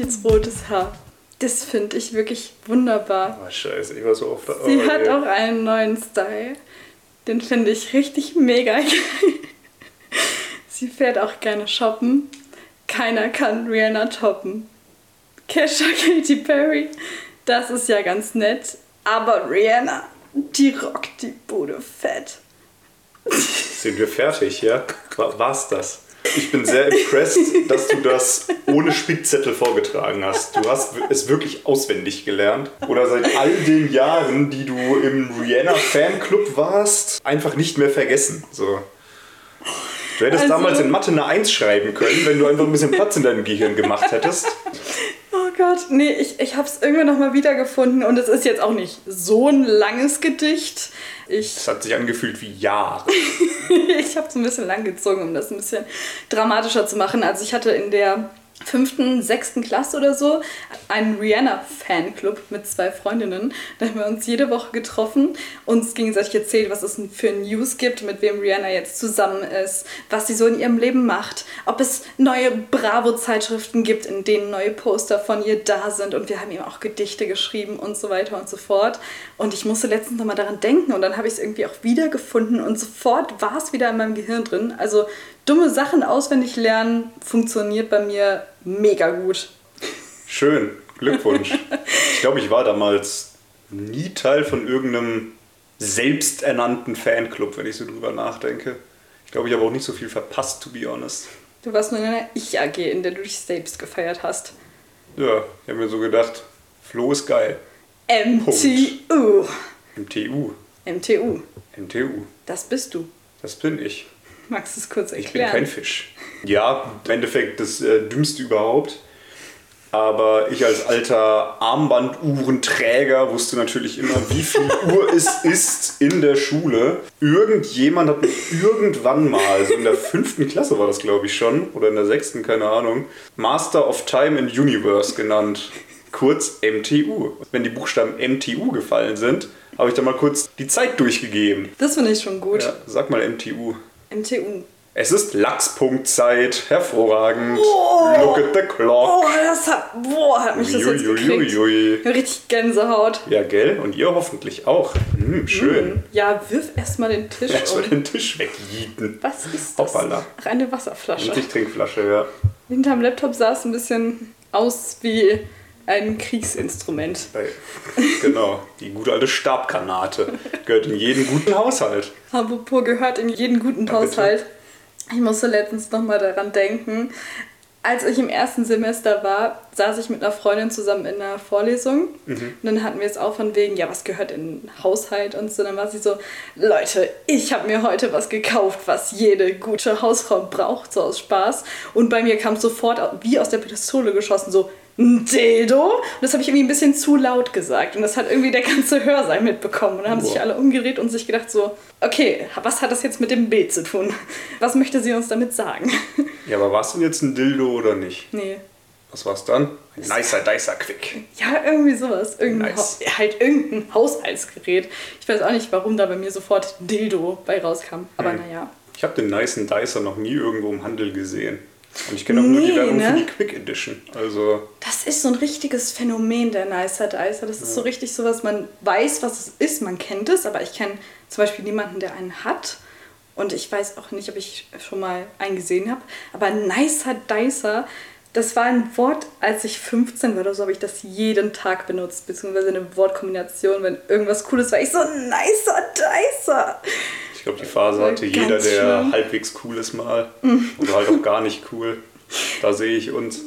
Jetzt rotes Haar. Das finde ich wirklich wunderbar. Oh, scheiße, ich war so oft da. Sie oh, hat je. auch einen neuen Style. Den finde ich richtig mega geil. Sie fährt auch gerne shoppen. Keiner kann Rihanna toppen. Kesha Katy Perry, das ist ja ganz nett. Aber Rihanna, die rockt die Bude fett. Sind wir fertig, ja? War, war's das? Ich bin sehr impressed, dass du das ohne Spickzettel vorgetragen hast. Du hast es wirklich auswendig gelernt. Oder seit all den Jahren, die du im Rihanna-Fanclub warst, einfach nicht mehr vergessen. So. Du hättest Also- damals in Mathe eine 1 schreiben können, wenn du einfach ein bisschen Platz in deinem Gehirn gemacht hättest. Oh Gott, nee, ich, ich habe es irgendwann nochmal wiedergefunden und es ist jetzt auch nicht so ein langes Gedicht. Ich Es hat sich angefühlt wie Jahre. ich habe es ein bisschen lang gezogen, um das ein bisschen dramatischer zu machen. Also ich hatte in der fünften, sechsten Klasse oder so einen Rihanna-Fanclub mit zwei Freundinnen. Da haben wir uns jede Woche getroffen, uns gegenseitig erzählt, was es für News gibt, mit wem Rihanna jetzt zusammen ist, was sie so in ihrem Leben macht, ob es neue Bravo-Zeitschriften gibt, in denen neue Poster von ihr da sind und wir haben ihm auch Gedichte geschrieben und so weiter und so fort. Und ich musste letztens nochmal daran denken und dann habe ich es irgendwie auch wiedergefunden und sofort war es wieder in meinem Gehirn drin. Also dumme Sachen auswendig lernen funktioniert bei mir mega gut. Schön, Glückwunsch. Ich glaube, ich war damals nie Teil von irgendeinem selbsternannten Fanclub, wenn ich so drüber nachdenke. Ich glaube, ich habe auch nicht so viel verpasst, to be honest. Du warst nur in einer Ich-AG, in der du dich selbst gefeiert hast. Ja, ich habe mir so gedacht, Flo ist geil. MTU. MTU. MTU. MTU. Das bist du. Das bin ich. Magst du es kurz Ich bin erklären? kein Fisch. Ja, im Endeffekt das äh, Dümmste überhaupt. Aber ich als alter Armbanduhrenträger wusste natürlich immer, wie viel Uhr es ist in der Schule. Irgendjemand hat mich irgendwann mal, also in der fünften Klasse war das glaube ich schon, oder in der sechsten, keine Ahnung, Master of Time and Universe genannt. Kurz MTU. Wenn die Buchstaben MTU gefallen sind, habe ich da mal kurz die Zeit durchgegeben. Das finde ich schon gut. Ja, sag mal MTU. MTU. Es ist Lachspunktzeit. Hervorragend. Oh. Look at the clock. Oh, das hat, boah, hat mich das jetzt gekriegt. Uiuiuiui. Richtig Gänsehaut. Ja, gell? Und ihr hoffentlich auch. Hm, schön. Ja, wirf erstmal den Tisch Erstmal um. den Tisch wegjieten. Was ist das? Hoppala. Ach, eine Wasserflasche. Die Trinkflasche, ja. Hinterm Laptop sah es ein bisschen aus wie ein Kriegsinstrument. Genau. Die gute alte Stabkanate. Gehört in jeden guten Haushalt. Apropos gehört in jeden guten Ja, bitte. Haushalt. Ich musste letztens nochmal daran denken. Als ich im ersten Semester war, saß ich mit einer Freundin zusammen in einer Vorlesung. Mhm. Und dann hatten wir es auch von wegen, ja, was gehört in den Haushalt und so. Dann war sie so, Leute, ich habe mir heute was gekauft, was jede gute Hausfrau braucht, so aus Spaß. Und bei mir kam es sofort wie aus der Pistole geschossen, so, ein Dildo? Und das habe ich irgendwie ein bisschen zu laut gesagt. Und das hat irgendwie der ganze Hörsaal mitbekommen. Und dann haben sich Boah. alle umgedreht und sich gedacht so, okay, was hat das jetzt mit dem Bild zu tun? Was möchte sie uns damit sagen? Ja, aber war es denn jetzt ein Dildo oder nicht? nee. Was war's dann? Ein nicer Dicer Quick. Ja, irgendwie sowas. Irgendein Nice. Halt irgendein Haushaltsgerät. Ich weiß auch nicht, warum da bei mir sofort Dildo bei rauskam. Aber Hm. naja. Ich habe den nicen Dicer noch nie irgendwo im Handel gesehen. Und ich kenne auch nur die Nee, Werbung ne? für die Quick Edition. Also, Das ist so ein richtiges Phänomen der Nicer Dicer. Das ist so richtig so was, man weiß, was es ist, man kennt es, aber ich kenne zum Beispiel niemanden, der einen hat. Und ich weiß auch nicht, ob ich schon mal einen gesehen habe. Aber Nicer Dicer, das war ein Wort, als ich 15 war oder so, habe ich das jeden Tag benutzt. Beziehungsweise eine Wortkombination, wenn irgendwas Cooles war. Ich so, Nicer Dicer. Ich glaube, die Phase hatte Ganz jeder, der schlimm. halbwegs cool ist mal. Oder halt auch gar nicht cool. Da sehe ich uns.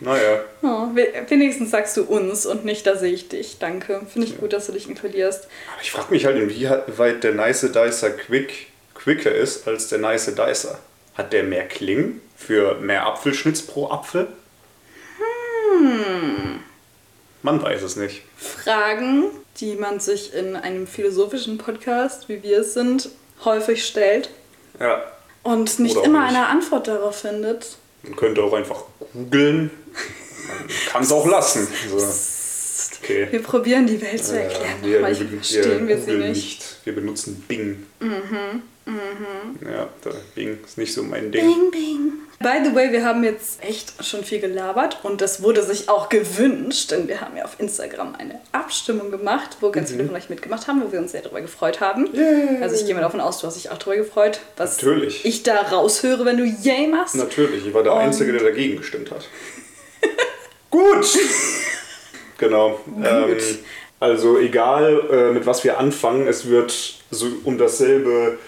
Naja, Oh, we- wenigstens sagst du uns und nicht, da sehe ich dich. Danke. Finde ich gut, dass du dich inkludierst. aber ich frage mich halt, inwieweit der nice Dicer Quick quicker ist als der nice Dicer. Hat der mehr Klingen für mehr Apfelschnitz pro Apfel? Hm. Man weiß es nicht. Fragen, die man sich in einem philosophischen Podcast, wie wir es sind, häufig stellt Ja, und nicht immer nicht. eine Antwort darauf findet. man könnte auch einfach googeln. Man kann es auch lassen. So. Okay. Wir probieren die Welt zu Äh, erklären, wir- aber wir- verstehen wir sie googeln nicht. wir benutzen Bing. Mhm. Mhm. Ja, da, Bing ist nicht so mein Ding. Bing, Bing. By the way, wir haben jetzt echt schon viel gelabert und das wurde sich auch gewünscht, denn wir haben ja auf Instagram eine Abstimmung gemacht, wo ganz mhm. viele von euch mitgemacht haben, wo wir uns sehr darüber gefreut haben. Yeah. Also ich gehe mal davon aus, du hast dich auch darüber gefreut, was Natürlich. ich da raushöre, wenn du Yay machst. Natürlich, ich war der und Einzige, der dagegen gestimmt hat. Gut! genau. Gut. Ähm, also egal, äh, mit was wir anfangen, es wird so um dasselbe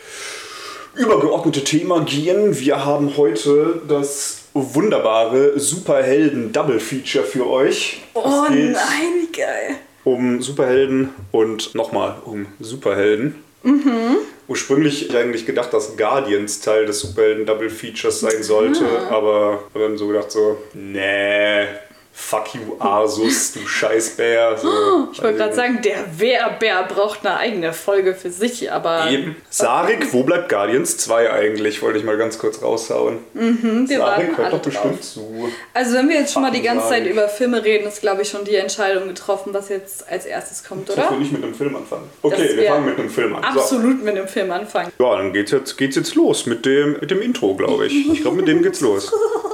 übergeordnete Thema gehen. Wir haben heute das wunderbare Superhelden-Double-Feature für euch. Oh nein, wie geil. Um Superhelden und nochmal um Superhelden. Mhm. Ursprünglich ich eigentlich gedacht, dass Guardians Teil des Superhelden-Double-Features sein sollte, ah. aber dann so gedacht so, nee, Fuck you, Asus, du Scheißbär. So, ich wollte gerade sagen, der Wehrbär braucht eine eigene Folge für sich, aber. Eben. Sarik, wo bleibt Guardians 2 eigentlich? Wollte ich mal ganz kurz raushauen. Mhm, wir Sarik hört doch bestimmt drauf. zu. Also, wenn wir jetzt schon mal die ganze Zeit über Filme reden, ist, glaube ich, schon die Entscheidung getroffen, was jetzt als erstes kommt, oder? Dass wir nicht mit einem Film anfangen. Okay, wir fangen mit einem Film an. Absolut so. mit einem Film anfangen. Ja, dann geht's jetzt, geht's jetzt los mit dem, mit dem Intro, glaube ich. Ich glaube, mit dem geht's los.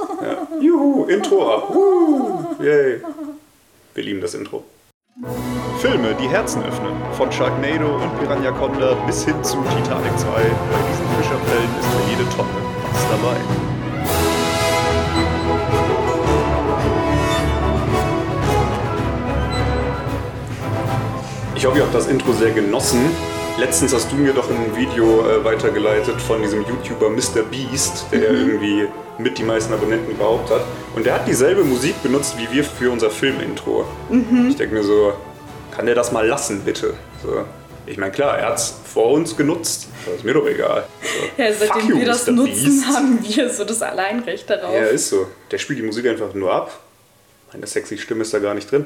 Juhu, Intro. Yay. Wir lieben das Intro. Filme, die Herzen öffnen. Von Sharknado und Piranha Conda bis hin zu Titanic 2. Bei diesen Fischerfällen ist für jede Tonne was dabei. Ich hoffe, ihr habt das Intro sehr genossen. Letztens hast du mir doch ein Video äh, weitergeleitet von diesem YouTuber Mr. Beast, der mhm. irgendwie mit die meisten Abonnenten überhaupt hat. Und der hat dieselbe Musik benutzt wie wir für unser Filmintro. Mhm. Ich denke mir so, kann der das mal lassen, bitte? So. Ich meine, klar, er hat es vor uns genutzt, das ist mir doch egal. So, ja, seitdem you, wir das Mr. nutzen, Beast. haben wir so das Alleinrecht darauf. Ja, ist so. Der spielt die Musik einfach nur ab. Meine sexy Stimme ist da gar nicht drin.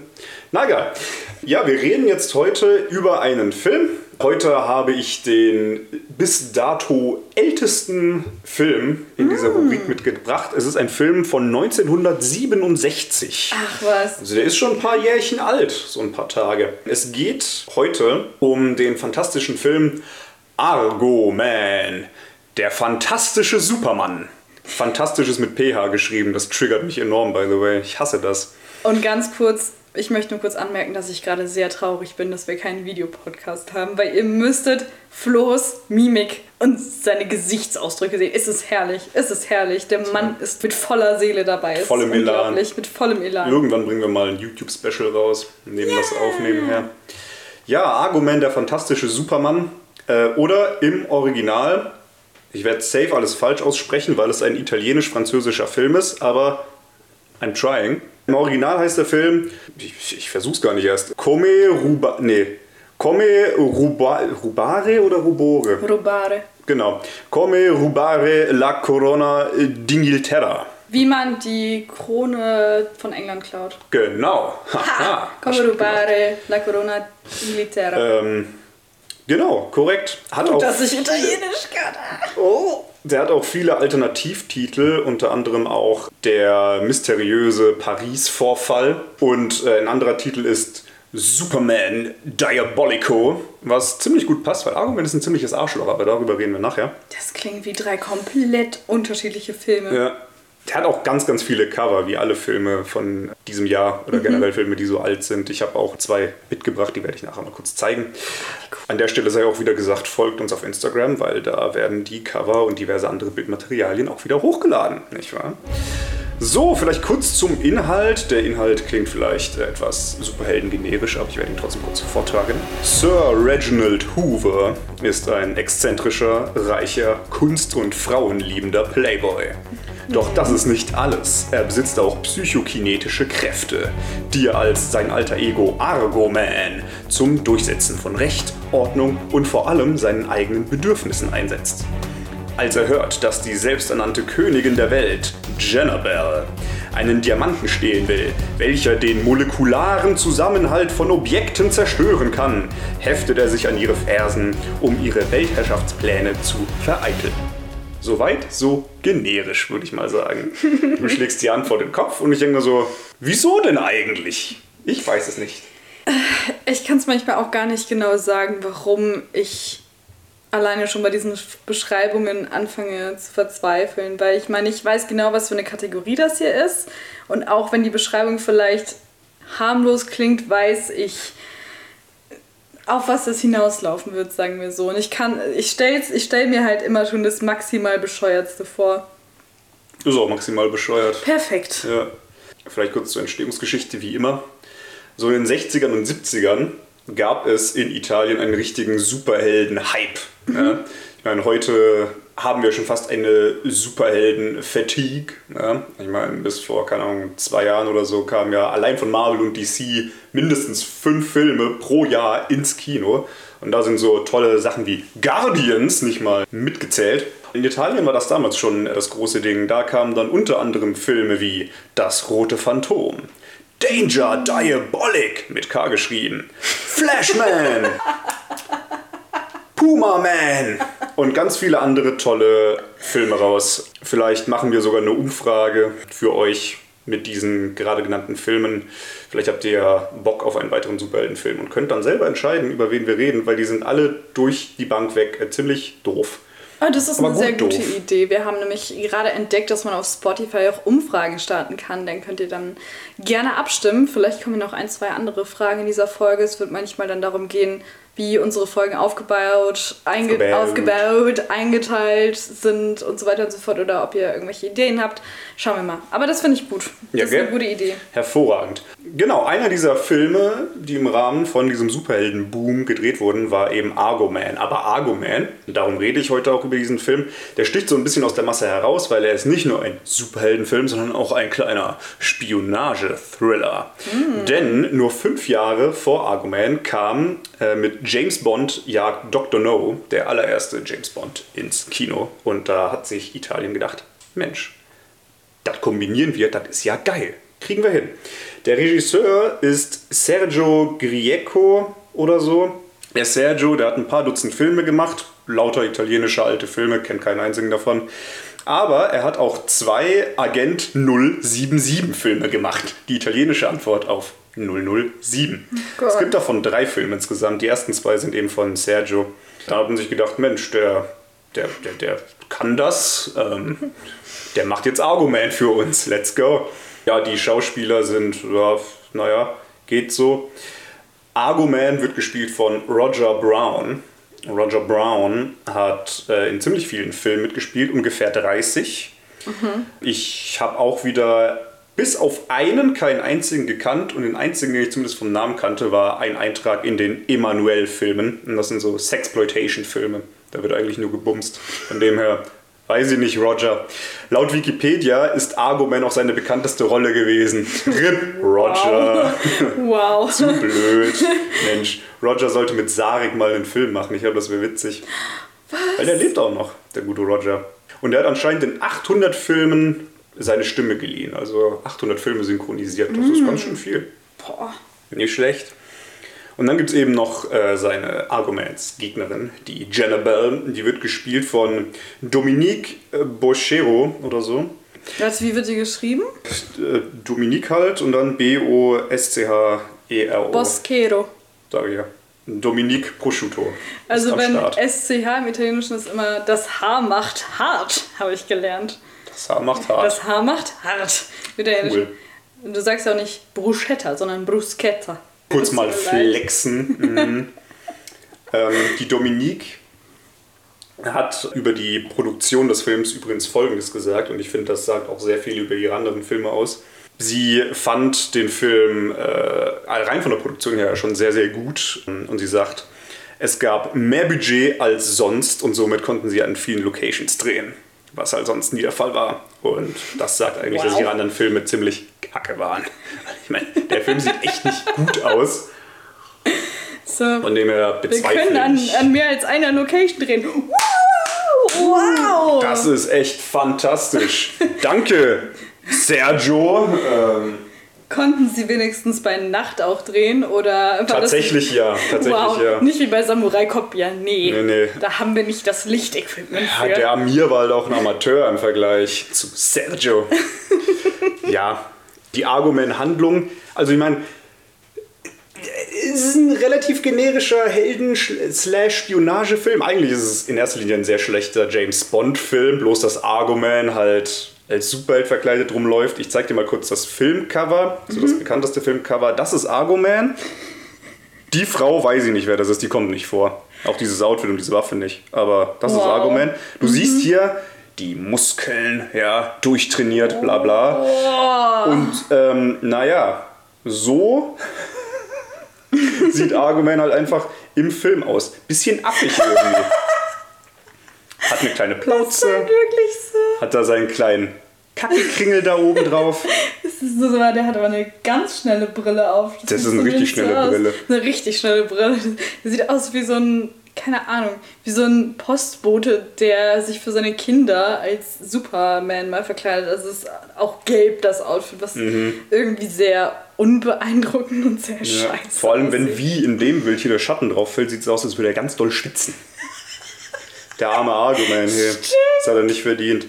Na egal. Ja, wir reden jetzt heute über einen Film, Heute habe ich den bis dato ältesten Film in dieser mm. Rubrik mitgebracht. Es ist ein Film von 1967. Ach was. Also der ist schon ein paar Jährchen alt, so ein paar Tage. Es geht heute um den fantastischen Film Argo Man, der fantastische Supermann. Fantastisch ist mit PH geschrieben, das triggert mich enorm, by the way. Ich hasse das. Und ganz kurz, ich möchte nur kurz anmerken, dass ich gerade sehr traurig bin, dass wir keinen Videopodcast haben, weil ihr müsstet Flo's Mimik und seine Gesichtsausdrücke sehen. Es ist herrlich, es ist herrlich. Der Mann ist mit voller Seele dabei. Es vollem Elan. Mit vollem Elan. Irgendwann bringen wir mal ein YouTube-Special raus, nehmen yeah. das auf nebenher. Ja, Argument, der fantastische Superman. Äh, oder im Original, ich werde safe alles falsch aussprechen, weil es ein italienisch-französischer Film ist, aber I'm trying. Im Original heißt der Film, ich, ich versuch's gar nicht erst, Come Ruba, nee, Come Ruba, Rubare oder Rubore? Rubare. Genau. Come Rubare la Corona d'Inghilterra. Wie man die Krone von England klaut. Genau. Ha, Come Rubare la Corona d'Inghilterra. Ähm, genau, korrekt. Hat Gut, auch dass ich Italienisch kann. Oh. Der hat auch viele Alternativtitel, unter anderem auch der mysteriöse Paris-Vorfall. Und äh, ein anderer Titel ist Superman Diabolico, was ziemlich gut passt, weil Argument ist ein ziemliches Arschloch, aber darüber reden wir nachher. Das klingt wie drei komplett unterschiedliche Filme. Ja, der hat auch ganz, ganz viele Cover, wie alle Filme von diesem Jahr oder mhm. generell Filme, die so alt sind. Ich habe auch zwei mitgebracht, die werde ich nachher mal kurz zeigen. An der Stelle sei auch wieder gesagt, folgt uns auf Instagram, weil da werden die Cover und diverse andere Bildmaterialien auch wieder hochgeladen, nicht wahr? So, vielleicht kurz zum Inhalt. Der Inhalt klingt vielleicht etwas superheldengenerisch, aber ich werde ihn trotzdem kurz vortragen. Sir Reginald Hoover ist ein exzentrischer, reicher, kunst- und frauenliebender Playboy. Doch das ist nicht alles. Er besitzt auch psychokinetische Kräfte, die er als sein alter Ego Argo-Man zum Durchsetzen von Recht, Ordnung und vor allem seinen eigenen Bedürfnissen einsetzt. Als er hört, dass die selbsternannte Königin der Welt, Jennabel, einen Diamanten stehlen will, welcher den molekularen Zusammenhalt von Objekten zerstören kann, heftet er sich an ihre Fersen, um ihre Weltherrschaftspläne zu vereiteln. Soweit, so generisch, würde ich mal sagen. Du schlägst die Hand vor den Kopf und ich denke mir so, wieso denn eigentlich? Ich weiß es nicht. Ich kann es manchmal auch gar nicht genau sagen, warum ich alleine schon bei diesen Beschreibungen anfange zu verzweifeln, weil ich meine, ich weiß genau, was für eine Kategorie das hier ist und auch wenn die Beschreibung vielleicht harmlos klingt, weiß ich, auf was das hinauslaufen wird, sagen wir so. Und ich kann, ich stelle ich stell mir halt immer schon das maximal bescheuertste vor. Ist auch maximal bescheuert. Perfekt. Ja. Vielleicht kurz zur Entstehungsgeschichte, wie immer. So in den 60ern und 70ern gab es in Italien einen richtigen Superhelden-Hype. Mhm. Ja. Ich meine, heute haben wir schon fast eine Superhelden-Fatigue. Ja. Ich meine, bis vor, keine Ahnung, zwei Jahren oder so kamen ja allein von Marvel und DC mindestens fünf Filme pro Jahr ins Kino. Und da sind so tolle Sachen wie Guardians nicht mal mitgezählt. In Italien war das damals schon das große Ding. Da kamen dann unter anderem Filme wie Das Rote Phantom, Danger Diabolic mit K geschrieben, Flashman, Puma Man und ganz viele andere tolle Filme raus. Vielleicht machen wir sogar eine Umfrage für euch mit diesen gerade genannten Filmen. Vielleicht habt ihr ja Bock auf einen weiteren Superheldenfilm und könnt dann selber entscheiden, über wen wir reden, weil die sind alle durch die Bank weg äh, ziemlich doof. Oh, das ist Aber eine sehr gute doof. Idee. Wir haben nämlich gerade entdeckt, dass man auf Spotify auch Umfragen starten kann. Dann könnt ihr dann gerne abstimmen. Vielleicht kommen noch ein, zwei andere Fragen in dieser Folge. Es wird manchmal dann darum gehen, wie unsere Folgen aufgebaut, einge aufgebaut, eingeteilt sind und so weiter und so fort oder ob ihr irgendwelche Ideen habt. Schauen wir mal. Aber das finde ich gut. Das ja, ist eine gute Idee. Hervorragend. Genau, einer dieser Filme, die im Rahmen von diesem Superheldenboom gedreht wurden, war eben Argo Man. Aber Argo Man, darum rede ich heute auch über diesen Film, der sticht so ein bisschen aus der Masse heraus, weil er ist nicht nur ein Superheldenfilm, sondern auch ein kleiner Spionage-Thriller. Mhm. Denn nur fünf Jahre vor Argo Man kam äh, mit James Bond jagt Dr. No, der allererste James Bond, ins Kino. Und da hat sich Italien gedacht, Mensch, das kombinieren wir, das ist ja geil. Kriegen wir hin. Der Regisseur ist Sergio Grieco oder so. Der Sergio, der hat ein paar Dutzend Filme gemacht, lauter italienische alte Filme, kennt keinen einzigen davon. Aber er hat auch zwei Agent 077 Filme gemacht. Die italienische Antwort auf 007. Oh es gibt davon drei Filme insgesamt. Die ersten zwei sind eben von Sergio. Da hat man sich gedacht, Mensch, der, der, der, der kann das. Ähm, der macht jetzt Argument für uns. Let's go. Ja, die Schauspieler sind, ja, naja, geht so. Argument wird gespielt von Roger Brown. Roger Brown hat äh, in ziemlich vielen Filmen mitgespielt, ungefähr 30. Mhm. Ich habe auch wieder bis auf einen keinen einzigen gekannt und den einzigen, den ich zumindest vom Namen kannte, war ein Eintrag in den Emanuel-Filmen. Und das sind so Sexploitation-Filme. Da wird eigentlich nur gebumst. Von dem her weiß ich nicht, Roger. Laut Wikipedia ist Argoman auch seine bekannteste Rolle gewesen. RIP, Roger. Wow. wow. Zu blöd. Mensch, Roger sollte mit Sarik mal einen Film machen. Ich glaube, das wäre witzig. Was? Weil der lebt auch noch, der gute Roger. Und er hat anscheinend in 800 Filmen seine Stimme geliehen. Also 800 Filme synchronisiert. Das mm. ist ganz schön viel. Boah. Nicht schlecht. Und dann gibt es eben noch äh, seine Arguments-Gegnerin, die Bell. Die wird gespielt von Dominique äh, Boschero oder so. Also wie wird sie geschrieben? Äh, Dominique halt und dann B-O-S-C-H-E-R-O. Boschero. Sag ich ja. Dominique Prosciutto. Also wenn Start. SCH im Italienischen ist immer das Haar macht hart, habe ich gelernt. Das Haar macht hart. Das Haar macht hart. Cool. Du sagst ja auch nicht Bruschetta, sondern Bruschetta. Kurz mal flexen. mhm. ähm, die Dominique hat über die Produktion des Films übrigens Folgendes gesagt und ich finde, das sagt auch sehr viel über ihre anderen Filme aus. Sie fand den Film äh, rein von der Produktion her schon sehr, sehr gut und sie sagt, es gab mehr Budget als sonst und somit konnten sie an vielen Locations drehen was halt sonst nie der Fall war. Und das sagt eigentlich, wow. dass ihre anderen Filme ziemlich kacke waren. Ich meine, der Film sieht echt nicht gut aus. So, Von dem her bezweifle Wir können an, an mehr als einer Location drehen. Wow! Das ist echt fantastisch. Danke, Sergio. Ähm, Konnten sie wenigstens bei Nacht auch drehen oder Tatsächlich ja, tatsächlich wow, ja. Nicht wie bei Samurai Cop, ja, nee. nee, nee. Da haben wir nicht das Lichtequipment für. Ja, der Amir war halt auch ein Amateur im Vergleich zu Sergio. ja, die Argument-Handlung, also ich meine, ist ein relativ generischer Helden-Spionagefilm. Eigentlich ist es in erster Linie ein sehr schlechter James Bond-Film, bloß dass Arguman halt als Superheld verkleidet rumläuft. Ich zeig dir mal kurz das Filmcover, also das bekannteste Filmcover. Das ist Arguman. Die Frau weiß ich nicht, wer das ist, die kommt nicht vor. Auch dieses Outfit und diese Waffe nicht. Aber das ist Wow. Argument. Du siehst hier die Muskeln, ja, durchtrainiert, bla bla. Und ähm, naja, so sieht Argument halt einfach im Film aus. Bisschen affig irgendwie. Hat eine kleine Das ist Plauze, wirklich so. hat da seinen kleinen Kackekringel da oben drauf. Das ist so, der hat aber eine ganz schnelle Brille auf. Das ist sieht eine richtig schnelle aus. Brille. Eine richtig schnelle Brille. Der sieht aus wie so ein, keine Ahnung, wie so ein Postbote, der sich für seine Kinder als Superman mal verkleidet. Also es ist auch gelb, das Outfit, was irgendwie sehr unbeeindruckend und sehr Mhm. Ja, scheiße vor allem, wenn aussieht. wie in dem Bild hier der Schatten drauf fällt, sieht es aus, als würde er ganz doll schwitzen. Der arme Argument hier. Das hat er nicht verdient.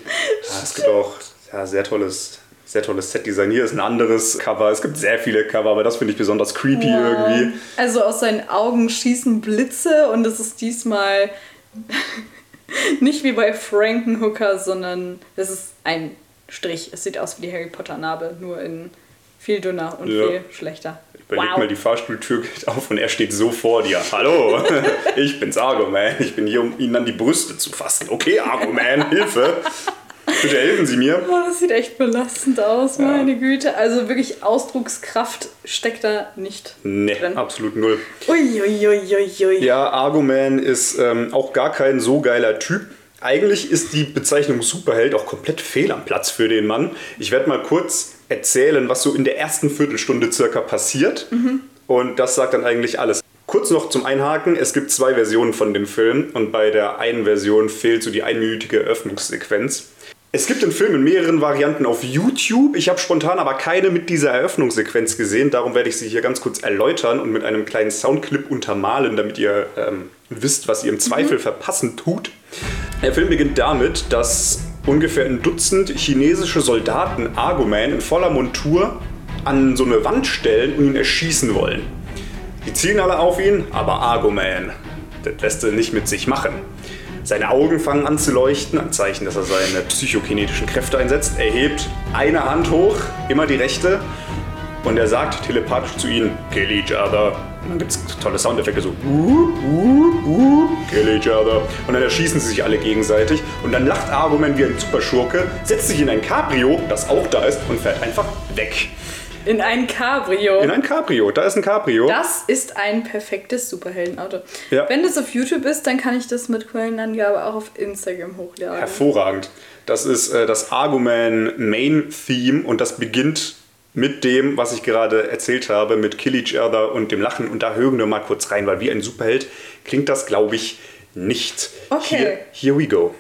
Ja, es gibt auch ja, sehr tolles, sehr tolles Setdesign. Hier ist ein anderes Cover. Es gibt sehr viele Cover, aber das finde ich besonders creepy Wow. irgendwie. Also aus seinen Augen schießen Blitze und es ist diesmal nicht wie bei Frankenhooker, sondern es ist ein Strich. Es sieht aus wie die Harry Potter Narbe, nur in viel dünner und Ja. viel schlechter. Überleg mal, die Fahrstuhltür geht auf und er steht so vor dir. Hallo, ich bin's Argument. Ich bin hier, um Ihnen an die Brüste zu fassen. Okay, Argument, Hilfe. Bitte helfen Sie mir. Oh, das sieht echt belastend aus, meine Güte. Also wirklich Ausdruckskraft steckt da nicht Nee, drin. absolut null. Uiuiuiui. Ja, Arguman ist ähm, auch gar kein so geiler Typ. Eigentlich ist die Bezeichnung Superheld auch komplett fehl am Platz für den Mann. Ich werde mal kurz erzählen, was so in der ersten Viertelstunde circa passiert. Und das sagt dann eigentlich alles. Kurz noch zum Einhaken, es gibt zwei Versionen von dem Film und bei der einen Version fehlt so die einminütige Eröffnungssequenz. Es gibt den Film in mehreren Varianten auf YouTube. Ich habe spontan aber keine mit dieser Eröffnungssequenz gesehen. Darum werde ich sie hier ganz kurz erläutern und mit einem kleinen Soundclip untermalen, damit ihr ähm, wisst, was ihr im Zweifel verpassen tut. Der Film beginnt damit, dass ungefähr ein Dutzend chinesische Soldaten Arguman in voller Montur an so eine Wand stellen und ihn erschießen wollen. Die zielen alle auf ihn, aber Arguman, das lässt er nicht mit sich machen. Seine Augen fangen an zu leuchten, ein Zeichen, dass er seine psychokinetischen Kräfte einsetzt. Er hebt eine Hand hoch, immer die rechte, und er sagt telepathisch zu ihnen, kill each other. Und dann gibt es tolle Soundeffekte, so, uh, uh, uh, kill each other. Und dann erschießen sie sich alle gegenseitig. Und dann lacht Argument wie ein Superschurke, setzt sich in ein Cabrio, das auch da ist, und fährt einfach weg. In ein Cabrio. In ein Cabrio, da ist ein Cabrio. Das ist ein perfektes Superheldenauto. Ja. Wenn das auf YouTube ist, dann kann ich das mit Quellenangabe auch auf Instagram hochladen. Hervorragend. Das ist äh, das Argument Main Theme und das beginnt mit dem, was ich gerade erzählt habe, mit Kill Each Other und dem Lachen. Und da hören wir mal kurz rein, weil wie ein Superheld klingt das, glaube ich, nicht. Okay. Here, here we go.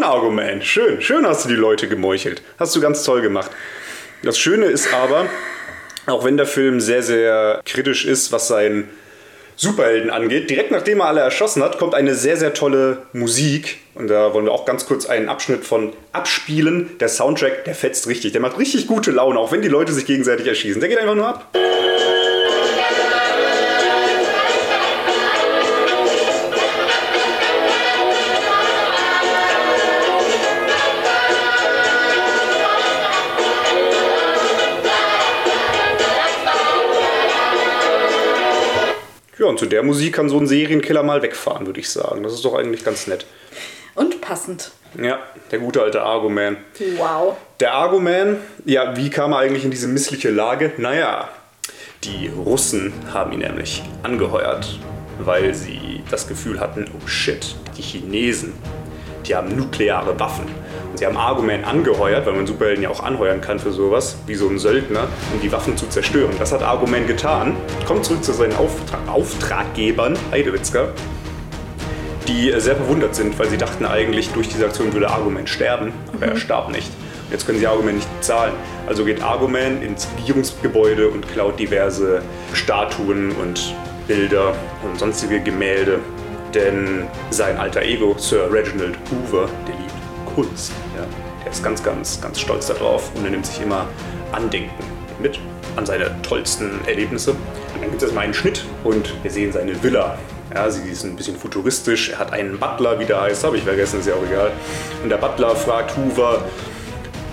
Schön Argument, schön. Schön hast du die Leute gemeuchelt. Hast du ganz toll gemacht. Das Schöne ist aber, auch wenn der Film sehr, sehr kritisch ist, was seinen Superhelden angeht, direkt nachdem er alle erschossen hat, kommt eine sehr, sehr tolle Musik. Und da wollen wir auch ganz kurz einen Abschnitt von abspielen. Der Soundtrack, der fetzt richtig. Der macht richtig gute Laune, auch wenn die Leute sich gegenseitig erschießen. Der geht einfach nur ab. Ja, und zu der Musik kann so ein Serienkiller mal wegfahren, würde ich sagen. Das ist doch eigentlich ganz nett. Und passend. Ja, der gute alte Arguman. Wow. Der Arguman, ja, wie kam er eigentlich in diese missliche Lage? Naja, die Russen haben ihn nämlich angeheuert, weil sie das Gefühl hatten, oh shit, die Chinesen, die haben nukleare Waffen. Sie haben Argument angeheuert, weil man Superhelden ja auch anheuern kann für sowas, wie so ein Söldner, um die Waffen zu zerstören. Das hat Argument getan. Kommt zurück zu seinen Auftra Auftraggebern, Heidewitzka, die sehr bewundert sind, weil sie dachten eigentlich, durch diese Aktion würde Argument sterben, aber er starb nicht. Jetzt können sie Argument nicht bezahlen. Also geht Argument ins Regierungsgebäude und klaut diverse Statuen und Bilder und sonstige Gemälde. Denn sein alter Ego, Sir Reginald Hoover, der liebt Kunst. Der ist ganz, ganz, ganz stolz darauf und er nimmt sich immer Andenken mit an seine tollsten Erlebnisse. Und dann gibt es mal einen Schnitt und wir sehen seine Villa. Ja, sie ist ein bisschen futuristisch. Er hat einen Butler, wie der heißt, habe ich vergessen, ist ja auch egal. Und der Butler fragt Hoover,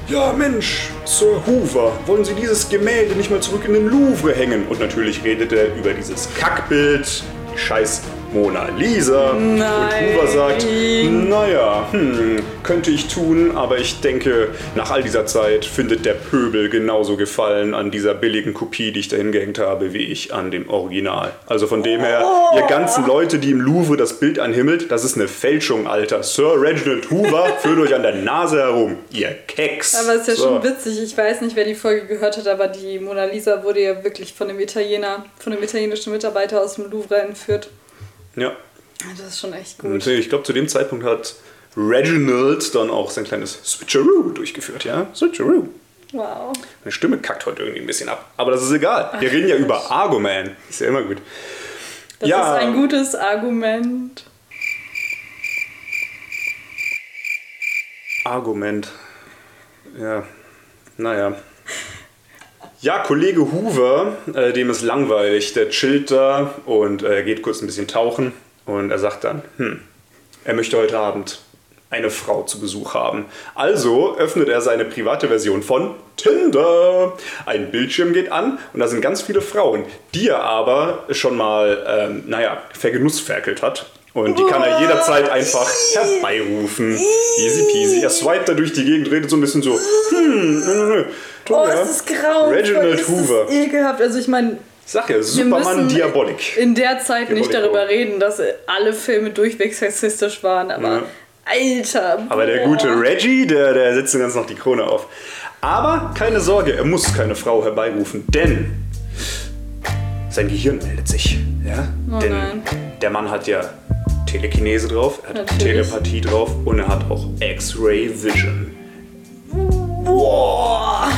ja Mensch, Sir Hoover, wollen Sie dieses Gemälde nicht mal zurück in den Louvre hängen? Und natürlich redet er über dieses Kackbild, die scheiß Mona Lisa. Und Hoover sagt, naja, hm, könnte ich tun, aber ich denke, nach all dieser Zeit findet der Pöbel genauso Gefallen an dieser billigen Kopie, die ich dahin gehängt habe, wie ich an dem Original. Also von dem her, ihr ganzen Leute, die im Louvre das Bild anhimmelt, das ist eine Fälschung, Alter. Sir Reginald Hoover führt euch an der Nase herum, ihr Keks. Aber es ist ja So. schon witzig, ich weiß nicht, wer die Folge gehört hat, aber die Mona Lisa wurde ja wirklich von einem Italiener, von einem italienischen Mitarbeiter aus dem Louvre entführt. Ja, Das ist schon echt gut. Und ich glaube, zu dem Zeitpunkt hat Reginald dann auch sein kleines Switcheroo durchgeführt, ja? Switcheroo. Wow. Meine Stimme kackt heute irgendwie ein bisschen ab. Aber das ist egal. Wir reden ja über Argument. Ist ja immer gut. Das Ja. ist ein gutes Argument. Argument. Ja, naja. Ja, Kollege Hoover, äh, dem ist langweilig. Der chillt da und äh, geht kurz ein bisschen tauchen. Und er sagt dann, hm, er möchte heute Abend eine Frau zu Besuch haben. Also öffnet er seine private Version von Tinder. Ein Bildschirm geht an und da sind ganz viele Frauen, die er aber schon mal, ähm, naja, vergenussferkelt hat. Und die kann er jederzeit einfach herbeirufen. Easy peasy. Er swiped da durch die Gegend, redet so ein bisschen so, hm, nö. Oh, es ist grau. Reginald Hoover. Ist ekelhaft. Also ich meine, Sag ja, Superman Diabolik. in der Zeit nicht Diabolico. darüber reden, dass alle Filme durchweg sexistisch waren, aber Ja. Alter. Aber der boah. gute Reggie, der, der setzt ganz noch die Krone auf. Aber keine Sorge, er muss keine Frau herbeirufen, denn sein Gehirn meldet sich. Ja? Oh denn nein. der Mann hat ja Telekinese drauf, er hat Natürlich. Telepathie drauf und er hat auch X-Ray Vision.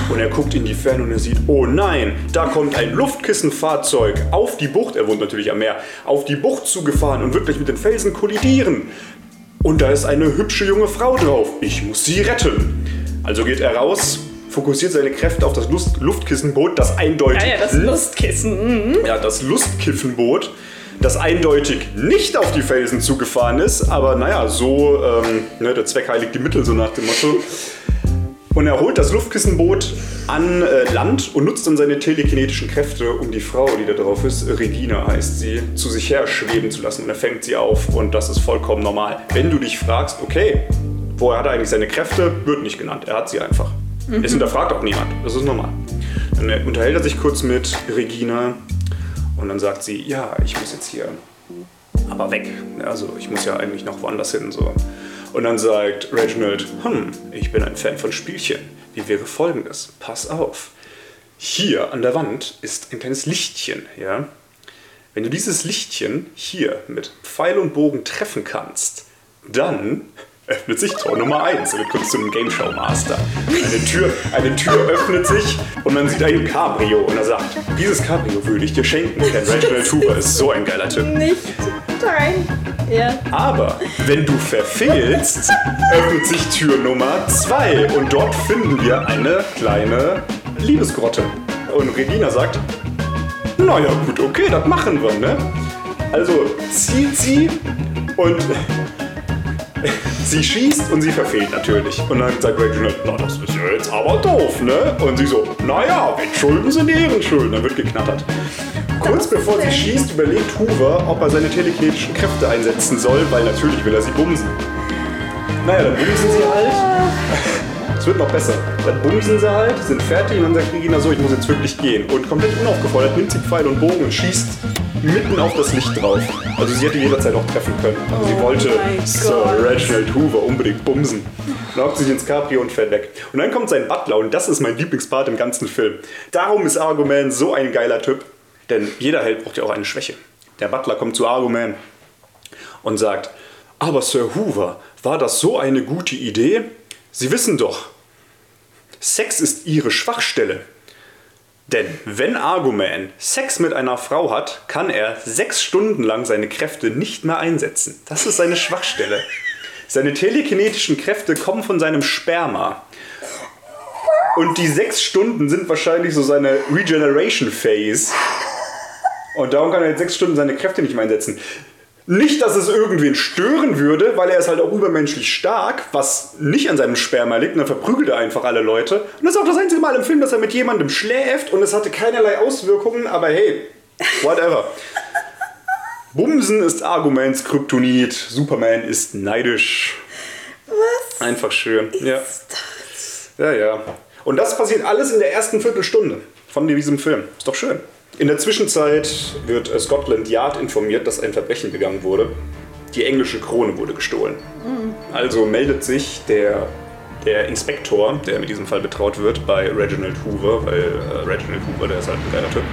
Und er guckt in die Ferne und er sieht, oh nein, da kommt ein Luftkissenfahrzeug auf die Bucht, er wohnt natürlich am Meer, auf die Bucht zugefahren und wirklich mit den Felsen kollidieren. Und da ist eine hübsche junge Frau drauf. Ich muss sie retten. Also geht er raus, fokussiert seine Kräfte auf das Lust Luftkissenboot, das eindeutig Ja, ja, das Lustkissen. Mhm. ja, das Lustkiffenboot, das eindeutig nicht auf die Felsen zugefahren ist, aber naja, so, ähm, ne, der Zweck heiligt die Mittel, so nach dem Motto. Und er holt das Luftkissenboot an äh, Land und nutzt dann seine telekinetischen Kräfte, um die Frau, die da drauf ist, Regina heißt sie, zu sich her schweben zu lassen. Und er fängt sie auf und das ist vollkommen normal. Wenn du dich fragst, okay, woher hat er eigentlich seine Kräfte, wird nicht genannt. Er hat sie einfach. Es hinterfragt auch niemand. Das ist normal. Dann äh, unterhält er sich kurz mit Regina und dann sagt sie, ja, ich muss jetzt hier aber weg. Also ich muss ja eigentlich noch woanders hin. So. Und dann sagt Reginald, hm, ich bin ein Fan von Spielchen. Wie wäre folgendes? Pass auf. Hier an der Wand ist ein kleines Lichtchen, ja? Wenn du dieses Lichtchen hier mit Pfeil und Bogen treffen kannst, dann öffnet sich Tor Nummer 1. Er wird kurz zu einem Game Show Master. Eine Tür, eine Tür öffnet sich und man sieht ein Cabrio. Und er sagt, dieses Cabrio würde ich dir schenken, denn Reginald Hoover ist so ein geiler Typ. Nicht dein. Ja. Aber wenn du verfehlst, öffnet sich Tür Nummer 2 und dort finden wir eine kleine Liebesgrotte. Und Regina sagt, naja gut, okay, das machen wir, ne? Also zieht sie und sie schießt und sie verfehlt natürlich. Und dann sagt Reginald, na das ist ja jetzt aber doof, ne? Und sie so, naja, Wettschulden sind Ehrenschulden. Dann wird geknattert. Kurz bevor sie schießt, überlegt Hoover, ob er seine telekinetischen Kräfte einsetzen soll, weil natürlich will er sie bumsen. Naja, dann bumsen sie halt. Es wird noch besser. Dann bumsen sie halt, sind fertig und dann sagt Regina so, ich muss jetzt wirklich gehen. Und komplett unaufgefordert nimmt sie Pfeil und Bogen und schießt mitten auf das Licht drauf. Also sie hätte jederzeit auch treffen können. Aber sie Oh wollte mein Sir. Reginald Hoover unbedingt bumsen. Dann hockt sich ins Cabrio und fährt weg. Und dann kommt sein Butler und das ist mein Lieblingspart im ganzen Film. Darum ist Argument so ein geiler Typ. Denn jeder Held braucht ja auch eine Schwäche. Der Butler kommt zu Argument und sagt, aber Sir Hoover, war das so eine gute Idee? Sie wissen doch, Sex ist ihre Schwachstelle. Denn wenn Arguman Sex mit einer Frau hat, kann er sechs Stunden lang seine Kräfte nicht mehr einsetzen. Das ist seine Schwachstelle. Seine telekinetischen Kräfte kommen von seinem Sperma. Und die sechs Stunden sind wahrscheinlich so seine Regeneration Phase. Und darum kann er jetzt sechs Stunden seine Kräfte nicht mehr einsetzen. Nicht, dass es irgendwen stören würde, weil er ist halt auch übermenschlich stark, was nicht an seinem Sperma liegt. Und dann verprügelt er einfach alle Leute. Und das ist auch das einzige Mal im Film, dass er mit jemandem schläft und es hatte keinerlei Auswirkungen, aber hey, whatever. Bumsen ist Arguments Kryptonit. Superman ist neidisch. Was? Einfach schön. Ja. ist das? Ja, ja. Und das passiert alles in der ersten Viertelstunde von diesem Film. Ist doch schön. In der Zwischenzeit wird äh, Scotland Yard informiert, dass ein Verbrechen begangen wurde. Die englische Krone wurde gestohlen. Also meldet sich der, der Inspektor, der mit diesem Fall betraut wird, bei Reginald Hoover, weil äh, Reginald Hoover, der ist halt ein geiler Typ.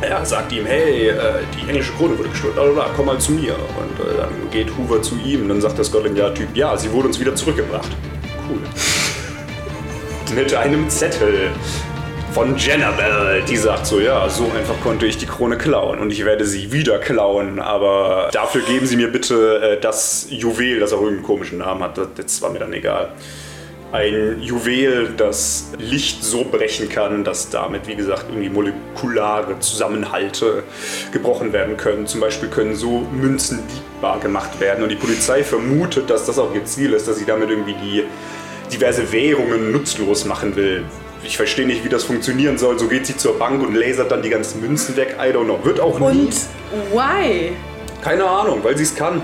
Er sagt ihm, hey, äh, die englische Krone wurde gestohlen, bla, bla, bla, komm mal zu mir. Und äh, dann geht Hoover zu ihm und dann sagt der Scotland Yard-Typ, ja, sie wurde uns wieder zurückgebracht. Cool. Mit einem Zettel von Jennabel, die sagt so, ja, so einfach konnte ich die Krone klauen und ich werde sie wieder klauen, aber dafür geben Sie mir bitte äh, das Juwel, das auch irgendeinen komischen Namen hat, das, das war mir dann egal. Ein Juwel, das Licht so brechen kann, dass damit, wie gesagt, irgendwie molekulare Zusammenhalte gebrochen werden können. Zum Beispiel können so Münzen diebbar gemacht werden und die Polizei vermutet, dass das auch ihr Ziel ist, dass sie damit irgendwie die diverse Währungen nutzlos machen will. Ich verstehe nicht, wie das funktionieren soll. So geht sie zur Bank und lasert dann die ganzen Münzen weg. I don't know. Wird auch nie. Und why? Keine Ahnung, weil sie es kann.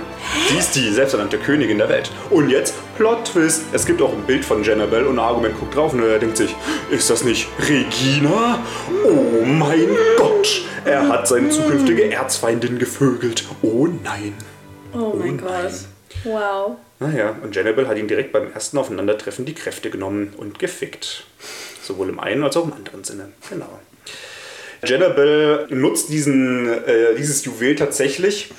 Sie ist die selbsternannte Königin der Welt. Und jetzt Plot-Twist. Es gibt auch ein Bild von Jennabel und Argument guckt drauf und er denkt sich, ist das nicht Regina? Oh mein Gott! Er hat seine zukünftige Erzfeindin gevögelt. Oh nein. Oh mein nein. Gott. Wow. Naja, und Jennabel hat ihn direkt beim ersten Aufeinandertreffen die Kräfte genommen und gefickt. Sowohl im einen als auch im anderen Sinne. Genau. Jennabel nutzt diesen, äh, dieses Juwel tatsächlich,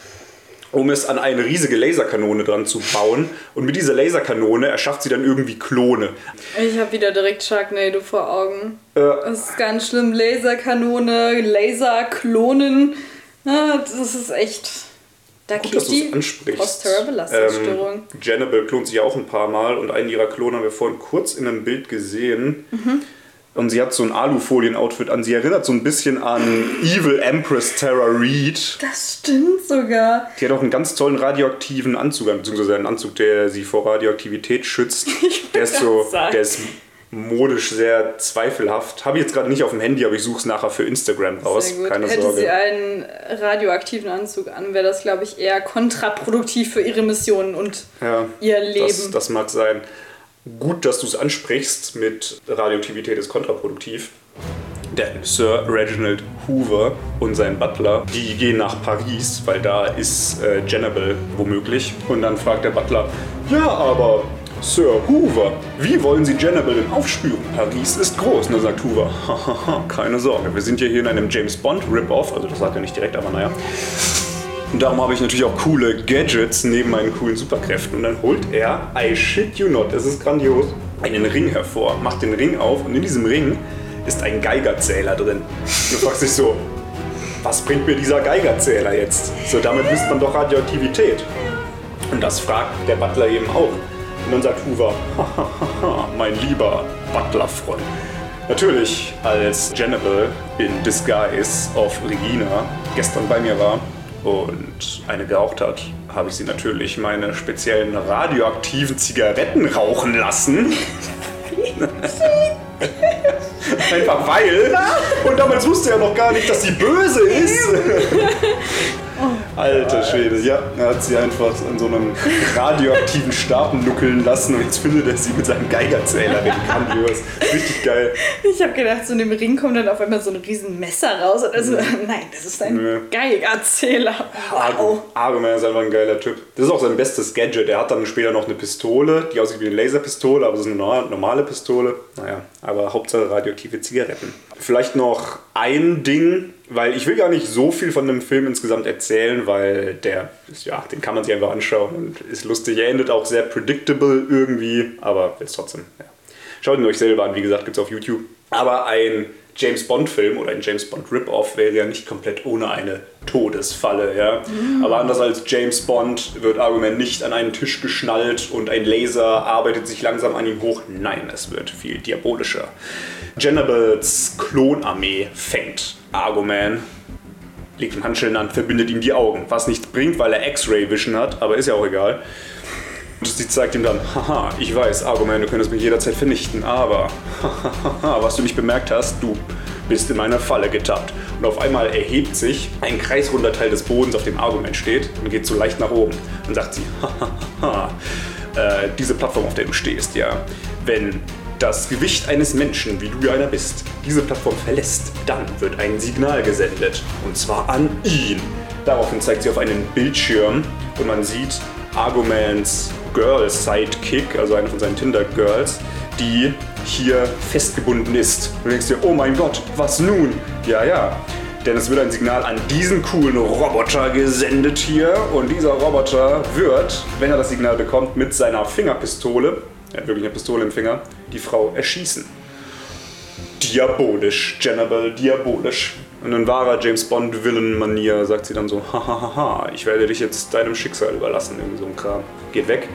um es an eine riesige Laserkanone dran zu bauen. Und mit dieser Laserkanone erschafft sie dann irgendwie Klone. Ich habe wieder direkt Sharknado vor Augen. Äh, Das ist ganz schlimm. Laserkanone, Laserklonen. Ja, das ist echt. Da Gut, dass du es ansprichst. posterior Belastungsstörung. Ähm, Jannibal klont sich ja auch ein paar Mal und einen ihrer Klone haben wir vorhin kurz in einem Bild gesehen. Und sie hat so ein Alufolien-Outfit an. Sie erinnert so ein bisschen an Evil Empress Tara Reid. Das stimmt sogar. Die hat auch einen ganz tollen radioaktiven Anzug an, beziehungsweise einen Anzug, der sie vor Radioaktivität schützt. Der ist so, sagen. der ist modisch sehr zweifelhaft. Habe ich jetzt gerade nicht auf dem Handy, aber ich suche es nachher für Instagram raus. Keine Hätte Sorge. sie einen radioaktiven Anzug an, wäre das, glaube ich, eher kontraproduktiv für ihre Mission und Ja, ihr Leben. Das, das mag sein. Gut, dass du es ansprichst mit Radioaktivität ist kontraproduktiv. Denn Sir Reginald Hoover und sein Butler, die gehen nach Paris, weil da ist äh, Jennabel womöglich. Und dann fragt der Butler, ja, aber Sir Hoover, wie wollen Sie Jennabel denn aufspüren? Paris ist groß. Und dann sagt Hoover, hahaha, keine Sorge, wir sind ja hier in einem James Bond Rip-Off, also das sagt er nicht direkt, aber naja. Und darum habe ich natürlich auch coole Gadgets neben meinen coolen Superkräften. Und dann holt er, I shit you not, es ist grandios, einen Ring hervor, macht den Ring auf und in diesem Ring ist ein Geigerzähler drin. Und du fragst dich so, was bringt mir dieser Geigerzähler jetzt? So, damit misst man doch Radioaktivität. Und das fragt der Butler eben auch. Und dann sagt Hoover, mein lieber Butlerfreund. Natürlich, als Jennabel in Disguise auf Regina gestern bei mir war und eine geraucht hat, habe ich sie natürlich meine speziellen radioaktiven Zigaretten rauchen lassen. Einfach weil. Und damals wusste er noch gar nicht, dass sie böse ist. Alter Schwede, ja, er hat sie einfach an so einem radioaktiven Stab nuckeln lassen und jetzt findet er sie mit seinem Geigerzähler weg. Grandios. Richtig geil. Ich habe gedacht, so in dem Ring kommt dann auf einmal so ein riesen Messer raus. Und also, nein, das ist ein Nö. Geigerzähler. Wow. Argument ist einfach ein geiler Typ. Das ist auch sein bestes Gadget. Er hat dann später noch eine Pistole, die aussieht wie eine Laserpistole, aber das ist eine nor- normale Pistole. Naja, aber Hauptsache radioaktive Zigaretten. Vielleicht noch ein Ding, weil ich will gar nicht so viel von dem Film insgesamt erzählen, weil der, ja, den kann man sich einfach anschauen und ist lustig. Er endet auch sehr predictable irgendwie, aber jetzt trotzdem, ja. Schaut ihn euch selber an, wie gesagt, gibt es auf YouTube. Aber ein James Bond-Film oder ein James Bond Rip-Off wäre ja nicht komplett ohne eine Todesfalle. Ja? Aber anders als James Bond wird Argument nicht an einen Tisch geschnallt und ein Laser arbeitet sich langsam an ihm hoch. Nein, es wird viel diabolischer. Jennibals Klonarmee fängt Argument legt ihm Handschellen an, verbindet ihm die Augen. Was nichts bringt, weil er X-Ray-Vision hat, aber ist ja auch egal. Und sie zeigt ihm dann, haha, ich weiß, Argument, du könntest mich jederzeit vernichten, aber, hahaha, was du nicht bemerkt hast, du bist in meine Falle getappt. Und auf einmal erhebt sich ein kreisrunder Teil des Bodens, auf dem Argument steht, und geht so leicht nach oben. Dann sagt sie, hahaha, äh, diese Plattform, auf der du stehst, ja, wenn das Gewicht eines Menschen, wie du ja einer bist, diese Plattform verlässt, dann wird ein Signal gesendet. Und zwar an ihn. Daraufhin zeigt sie auf einen Bildschirm und man sieht Arguments Girl Sidekick, also eine von seinen Tinder-Girls, die hier festgebunden ist. Du denkst dir, oh mein Gott, was nun? Ja, ja. Denn es wird ein Signal an diesen coolen Roboter gesendet hier. Und dieser Roboter wird, wenn er das Signal bekommt, mit seiner Fingerpistole, er hat wirklich eine Pistole im Finger, die Frau erschießen. Diabolisch, Jannibal, diabolisch. Und in wahrer James Bond-Villain-Manier sagt sie dann so, hahaha, ich werde dich jetzt deinem Schicksal überlassen, irgendwie so ein Kram. Geht weg.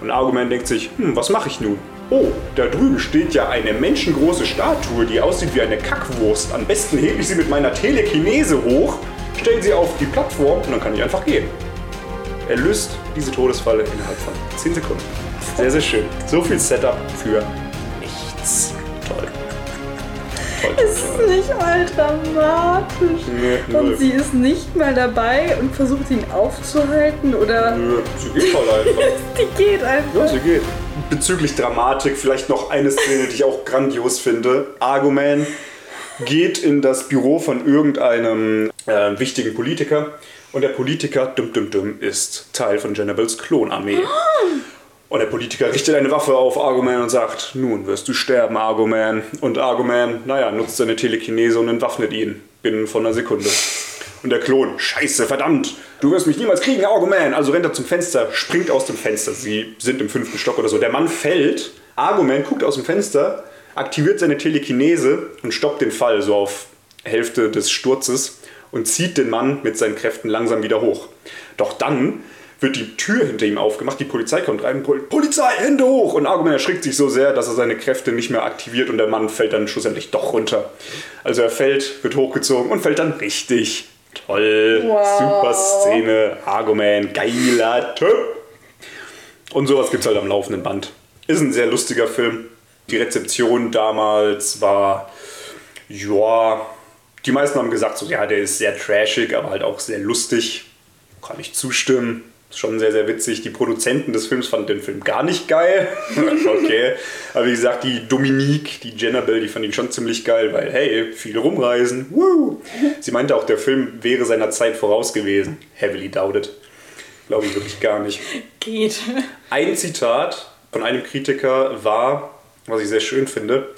Und Argument denkt sich, hm, was mache ich nun? Oh, da drüben steht ja eine menschengroße Statue, die aussieht wie eine Kackwurst. Am besten hebe ich sie mit meiner Telekinese hoch, stelle sie auf die Plattform und dann kann ich einfach gehen. Er löst diese Todesfalle innerhalb von 10 Sekunden. Sehr, sehr schön. So viel Setup für nichts. Toll. Toll, toll, Es ist nicht mal dramatisch. Nee. Und sie ist nicht mal dabei und versucht ihn aufzuhalten oder Nö, sie geht voll einfach. die geht Ja, einfach. sie geht. Bezüglich Dramatik vielleicht noch eine Szene, die ich auch grandios finde. Argument geht in das Büro von irgendeinem äh, wichtigen Politiker und der Politiker, dum dum dum, ist Teil von Jannibals Klonarmee. Und der Politiker richtet eine Waffe auf Argument und sagt, nun wirst du sterben, Argument. Und Argument, naja, nutzt seine Telekinese und entwaffnet ihn binnen von einer Sekunde. Und der Klon, scheiße, verdammt, du wirst mich niemals kriegen, Argument. Also rennt er zum Fenster, springt aus dem Fenster. Sie sind im fünften Stock oder so. Der Mann fällt, Argument guckt aus dem Fenster, aktiviert seine Telekinese und stoppt den Fall so auf Hälfte des Sturzes und zieht den Mann mit seinen Kräften langsam wieder hoch. Doch dann wird die Tür hinter ihm aufgemacht, die Polizei kommt rein, Pol Polizei, Hände hoch! Und Argument erschrickt sich so sehr, dass er seine Kräfte nicht mehr aktiviert und der Mann fällt dann schlussendlich doch runter. Also er fällt, wird hochgezogen und fällt dann richtig. Toll, Wow. super Szene, Argument, geiler Typ. Und sowas gibt es halt am laufenden Band. Ist ein sehr lustiger Film. Die Rezeption damals war, ja, die meisten haben gesagt, so, ja, der ist sehr trashig, aber halt auch sehr lustig. Kann ich zustimmen. Schon sehr, sehr witzig. Die Produzenten des Films fanden den Film gar nicht geil. okay. Aber wie gesagt, die Dominique, die Jannibal, die fand ihn schon ziemlich geil, weil, hey, viele rumreisen. Woo. Sie meinte auch, der Film wäre seiner Zeit voraus gewesen. Heavily doubted. Glaube ich wirklich gar nicht. Geht. Ein Zitat von einem Kritiker war, was ich sehr schön finde,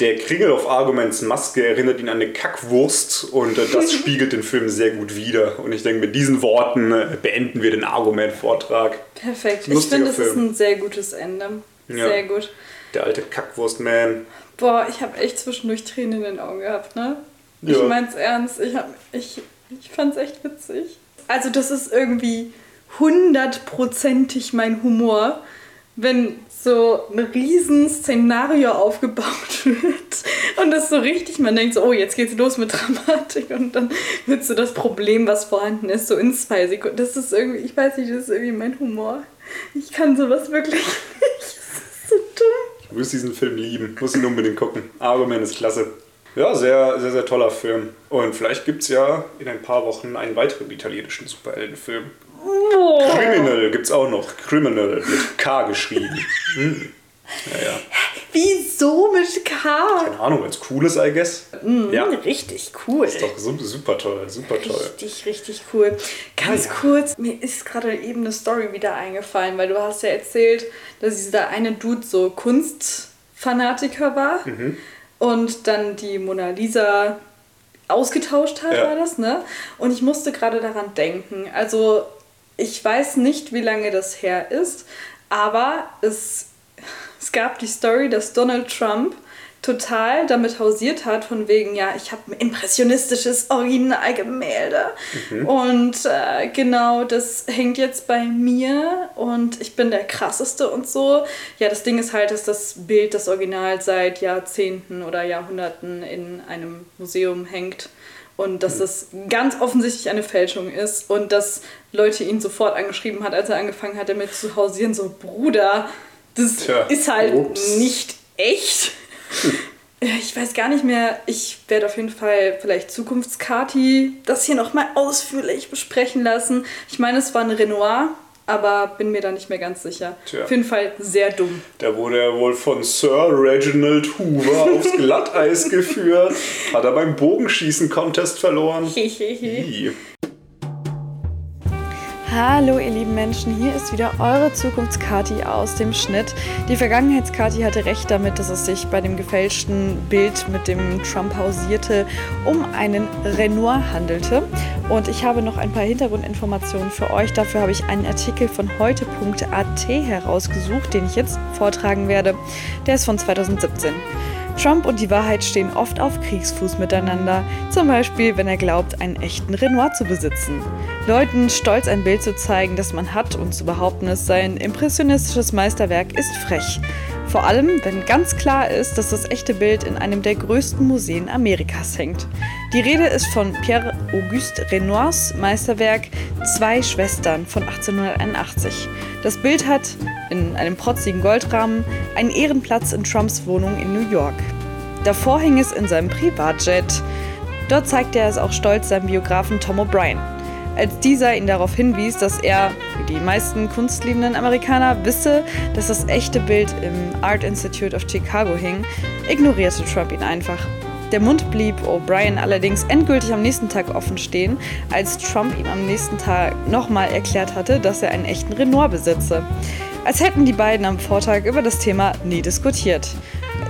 der Kringel auf Arguments Maske erinnert ihn an eine Kackwurst und äh, das spiegelt den Film sehr gut wider. Und ich denke, mit diesen Worten äh, beenden wir den Argument-Vortrag. Perfekt. Ich Lustiger finde, das ist ein sehr gutes Ende. Ja. Sehr gut. Der alte Kackwurst-Man. Boah, ich habe echt zwischendurch Tränen in den Augen gehabt, ne? Ja. Ich mein's ernst. Ich, hab, ich, ich fand's echt witzig. Also, das ist irgendwie hundertprozentig mein Humor, wenn so ein riesen Szenario aufgebaut wird und das so richtig, man denkt so, oh, jetzt geht's los mit Dramatik und dann wird so das Problem, was vorhanden ist, so in zwei Sekunden. Das ist irgendwie, ich weiß nicht, das ist irgendwie mein Humor. Ich kann sowas wirklich nicht. Das ist so dumm. Du wirst diesen Film lieben. Muss ihn unbedingt gucken. Argument ist klasse. Ja, sehr, sehr, sehr toller Film. Und vielleicht gibt es ja in ein paar Wochen einen weiteren italienischen Superheldenfilm. Boah. Criminal gibt es auch noch. Criminal mit K geschrieben. Hm. Ja, ja. Wieso mit K? Keine Ahnung, weil es cool ist, I guess. Ja, Richtig cool. ist doch su- super toll, super toll. Richtig, richtig cool. Ganz ja. kurz, mir ist gerade eben eine Story wieder eingefallen, weil du hast ja erzählt, dass dieser eine Dude so Kunstfanatiker war Mhm. Und dann die Mona Lisa ausgetauscht hat, Ja. war das, ne? Und ich musste gerade daran denken. Also, ich weiß nicht, wie lange das her ist, aber es es gab die Story, dass Donald Trump total damit hausiert hat, von wegen, ja, ich habe ein impressionistisches Originalgemälde. Und äh, genau, das hängt jetzt bei mir und ich bin der krasseste und so. Ja, das Ding ist halt, dass das Bild, das Original seit Jahrzehnten oder Jahrhunderten in einem Museum hängt. Und dass das ganz offensichtlich eine Fälschung ist und dass Leute ihn sofort angeschrieben hat, als er angefangen hat, damit zu hausieren, so Bruder, das Tja, ist halt ups. nicht echt. Ja, Ich weiß gar nicht mehr. Ich werde auf jeden Fall vielleicht Zukunftskati das hier nochmal ausführlich besprechen lassen. Ich meine, es war ein Renoir, aber bin mir da nicht mehr ganz sicher. Tja. Auf jeden Fall sehr dumm. Da wurde er wohl von Sir Reginald Hoover aufs Glatteis geführt. Hat er beim Bogenschießen-Contest verloren. Hehehe. Hallo ihr lieben Menschen, hier ist wieder eure Zukunftskati aus dem Schnitt. Die Vergangenheitskati hatte recht damit, dass es sich bei dem gefälschten Bild, mit dem Trump hausierte, um einen Renoir handelte. Und ich habe noch ein paar Hintergrundinformationen für euch. Dafür habe ich einen Artikel von heute.at herausgesucht, den ich jetzt vortragen werde. Der ist von 2017. Trump und die Wahrheit stehen oft auf Kriegsfuß miteinander, zum Beispiel wenn er glaubt, einen echten Renoir zu besitzen. Leuten stolz ein Bild zu zeigen, das man hat und zu behaupten, es sei ein impressionistisches Meisterwerk, ist frech. Vor allem, wenn ganz klar ist, dass das echte Bild in einem der größten Museen Amerikas hängt. Die Rede ist von Pierre-Auguste Renoirs Meisterwerk Zwei Schwestern von 1881. Das Bild hat in einem protzigen Goldrahmen einen Ehrenplatz in Trumps Wohnung in New York. Davor hing es in seinem Privatjet. Dort zeigte er es auch stolz seinem Biografen Tom O'Brien. Als dieser ihn darauf hinwies, dass er, wie die meisten kunstliebenden Amerikaner, wisse, dass das echte Bild im Art Institute of Chicago hing, ignorierte Trump ihn einfach. Der Mund blieb O'Brien allerdings endgültig am nächsten Tag offen stehen, als Trump ihm am nächsten Tag nochmal erklärt hatte, dass er einen echten Renoir besitze. Als hätten die beiden am Vortag über das Thema nie diskutiert.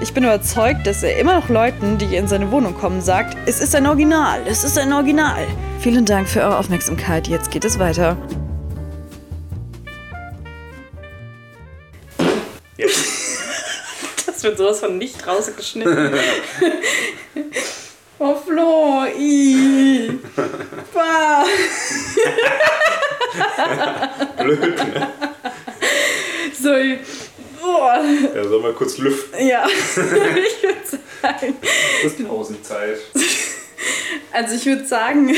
Ich bin überzeugt, dass er immer noch Leuten, die in seine Wohnung kommen, sagt, es ist ein Original, es ist ein Original. Vielen Dank für eure Aufmerksamkeit. Jetzt geht es weiter. Das wird sowas von nicht rausgeschnitten. oh Flo, i. Bah. Blöd, ne? So, boah. Ja, soll mal kurz lüften. Ja, ich würde sagen. Das ist Pausenzeit. Also ich würde sagen,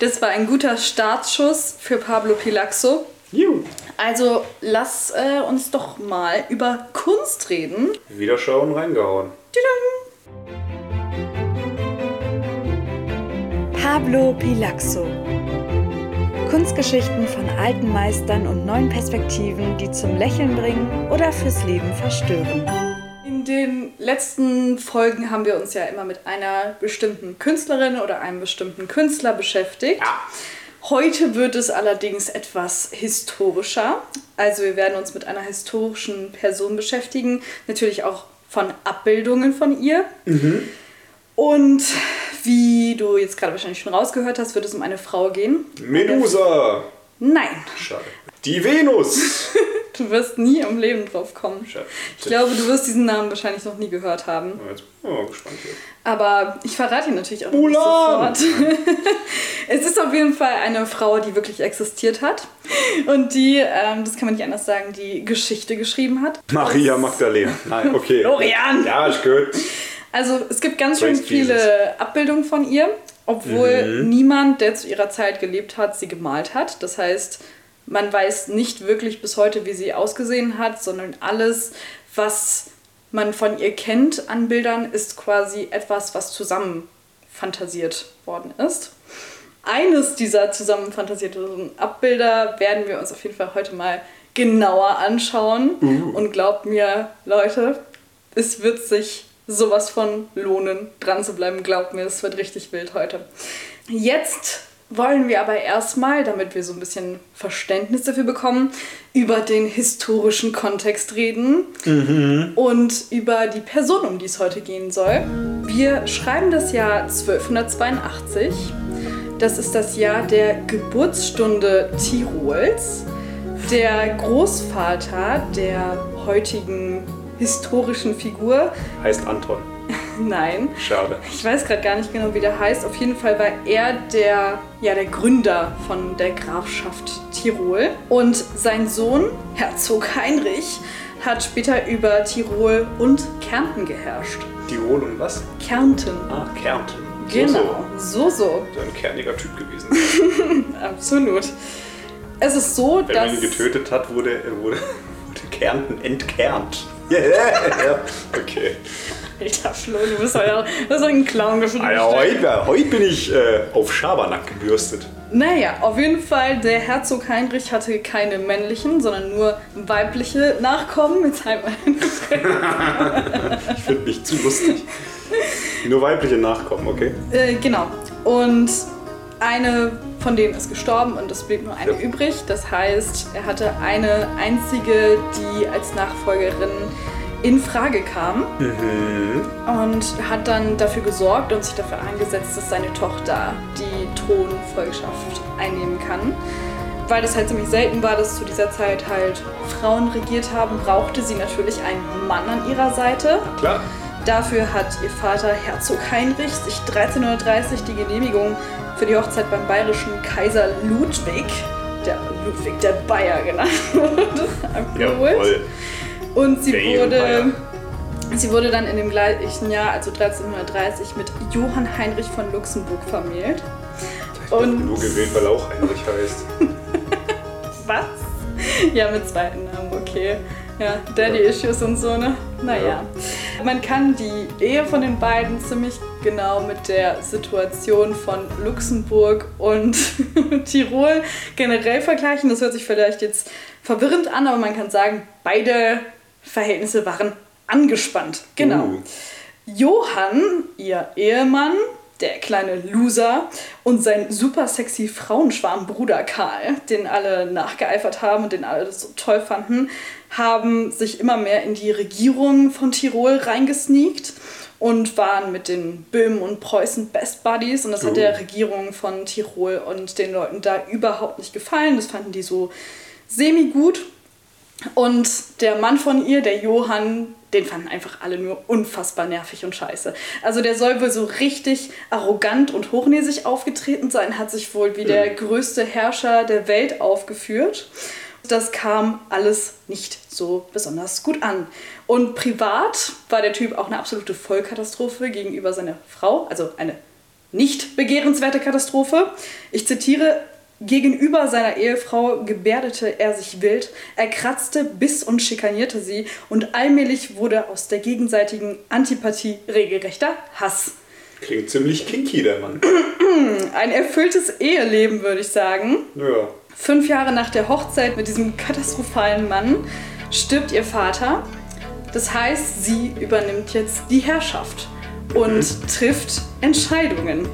das war ein guter Startschuss für Pablo Pilaxo. Juhu. Also lass äh, uns doch mal über Kunst reden. Wieder schauen, reingehauen. Pablo Pilaxo. Kunstgeschichten von alten Meistern und neuen Perspektiven, die zum Lächeln bringen oder fürs Leben verstören. In den letzten Folgen haben wir uns ja immer mit einer bestimmten Künstlerin oder einem bestimmten Künstler beschäftigt. Ja. Heute wird es allerdings etwas historischer. Also wir werden uns mit einer historischen Person beschäftigen, natürlich auch von Abbildungen von ihr. Und wie du jetzt gerade wahrscheinlich schon rausgehört hast, wird es um eine Frau gehen. Medusa. Nein, Schade. Die Venus. du wirst nie im Leben drauf kommen. Schade. Ich glaube, du wirst diesen Namen wahrscheinlich noch nie gehört haben. Jetzt bin ich mal gespannt hier. Aber ich verrate ihn natürlich auch nicht Mulan! sofort. es ist auf jeden Fall eine Frau, die wirklich existiert hat. Und die, ähm, das kann man nicht anders sagen, die Geschichte geschrieben hat. Maria Magdalena. Nein, okay. Florian! Ja, ist gut. Also es gibt ganz schön viele Abbildungen von ihr, obwohl niemand, der zu ihrer Zeit gelebt hat, sie gemalt hat. Das heißt, man weiß nicht wirklich bis heute, wie sie ausgesehen hat, sondern alles, was man von ihr kennt an Bildern, ist quasi etwas, was zusammen fantasiert worden ist. Eines dieser zusammenfantasierten Abbilder werden wir uns auf jeden Fall heute mal genauer anschauen. Und glaubt mir, Leute, es wird sich sowas von lohnen, dran zu bleiben. Glaubt mir, es wird richtig wild heute. Jetzt wollen wir aber erstmal, damit wir so ein bisschen Verständnis dafür bekommen, über den historischen Kontext reden und über die Person, um die es heute gehen soll. Wir schreiben das Jahr 1282. Das ist das Jahr der Geburtsstunde Tirols. Der Großvater der heutigen historischen Figur. Heißt Anton. Nein, Schade. ich weiß gerade gar nicht genau, wie der heißt. Auf jeden Fall war er der, ja, der Gründer von der Grafschaft Tirol. Und sein Sohn, Herzog Heinrich, hat später über Tirol und Kärnten geherrscht. Tirol und was? Kärnten. Ah, Kärnten. Genau, so, so, So, so ein kerniger Typ gewesen. absolut. Es ist so, Wenn dass. man ihn getötet hat, wurde, wurde, wurde Kärnten entkernt. Yeah. Okay. Alter Flo, du bist ja das ist ein Clown gefunden. Ah ja, heute, heute bin ich äh, auf Schabernack gebürstet. Naja, auf jeden Fall, der Herzog Heinrich hatte keine männlichen, sondern nur weibliche Nachkommen. Jetzt halt mal. Ich finde mich zu lustig. Nur weibliche Nachkommen, okay? äh, genau. Und eine von denen ist gestorben und es blieb nur eine Ja. übrig. Das heißt, er hatte eine einzige, die als Nachfolgerin in Frage kam und hat dann dafür gesorgt und sich dafür eingesetzt, dass seine Tochter die Thronfolgschaft einnehmen kann. Weil das halt ziemlich selten war, dass zu dieser Zeit halt Frauen regiert haben, brauchte sie natürlich einen Mann an ihrer Seite. Klar. Dafür hat ihr Vater Herzog Heinrich sich 1330 die Genehmigung für die Hochzeit beim bayerischen Kaiser Ludwig, der Ludwig der Bayer genannt wurde, abgeholt. Und sie Der wurde, sie wurde dann in dem gleichen Jahr, also 1330, mit Johann Heinrich von Luxemburg vermählt. Und Nur gewählt, weil auch Heinrich heißt. was? Ja, mit zweiten Namen, okay. Ja, Daddy-Issues und so, ne? Naja. Man kann die Ehe von den beiden ziemlich genau mit der Situation von Luxemburg und Tirol generell vergleichen. Das hört sich vielleicht jetzt verwirrend an, aber man kann sagen, beide Verhältnisse waren angespannt. Genau. Uh. Johann, ihr Ehemann, der kleine Loser und sein super sexy Frauenschwarm Bruder Karl, den alle nachgeeifert haben und den alle so toll fanden, haben sich immer mehr in die Regierung von Tirol reingesneakt und waren mit den Böhmen und Preußen Best Buddies und das hat Oh. der Regierung von Tirol und den Leuten da überhaupt nicht gefallen. Das fanden die so semi gut. Und der Mann von ihr, der Johann, den fanden einfach alle nur unfassbar nervig und scheiße. Also der soll wohl so richtig arrogant und hochnäsig aufgetreten sein, hat sich wohl wie der größte Herrscher der Welt aufgeführt. Das kam alles nicht so besonders gut an. Und privat war der Typ auch eine absolute Vollkatastrophe gegenüber seiner Frau, also eine nicht begehrenswerte Katastrophe. Ich zitiere, gegenüber seiner Ehefrau gebärdete er sich wild, er kratzte, biss und schikanierte sie und allmählich wurde aus der gegenseitigen Antipathie regelrechter Hass. Klingt ziemlich kinky, der Mann. Ein erfülltes Eheleben, würde ich sagen. Ja. Fünf Jahre nach der Hochzeit mit diesem katastrophalen Mann stirbt ihr Vater. Das heißt, sie übernimmt jetzt die Herrschaft und trifft Entscheidungen.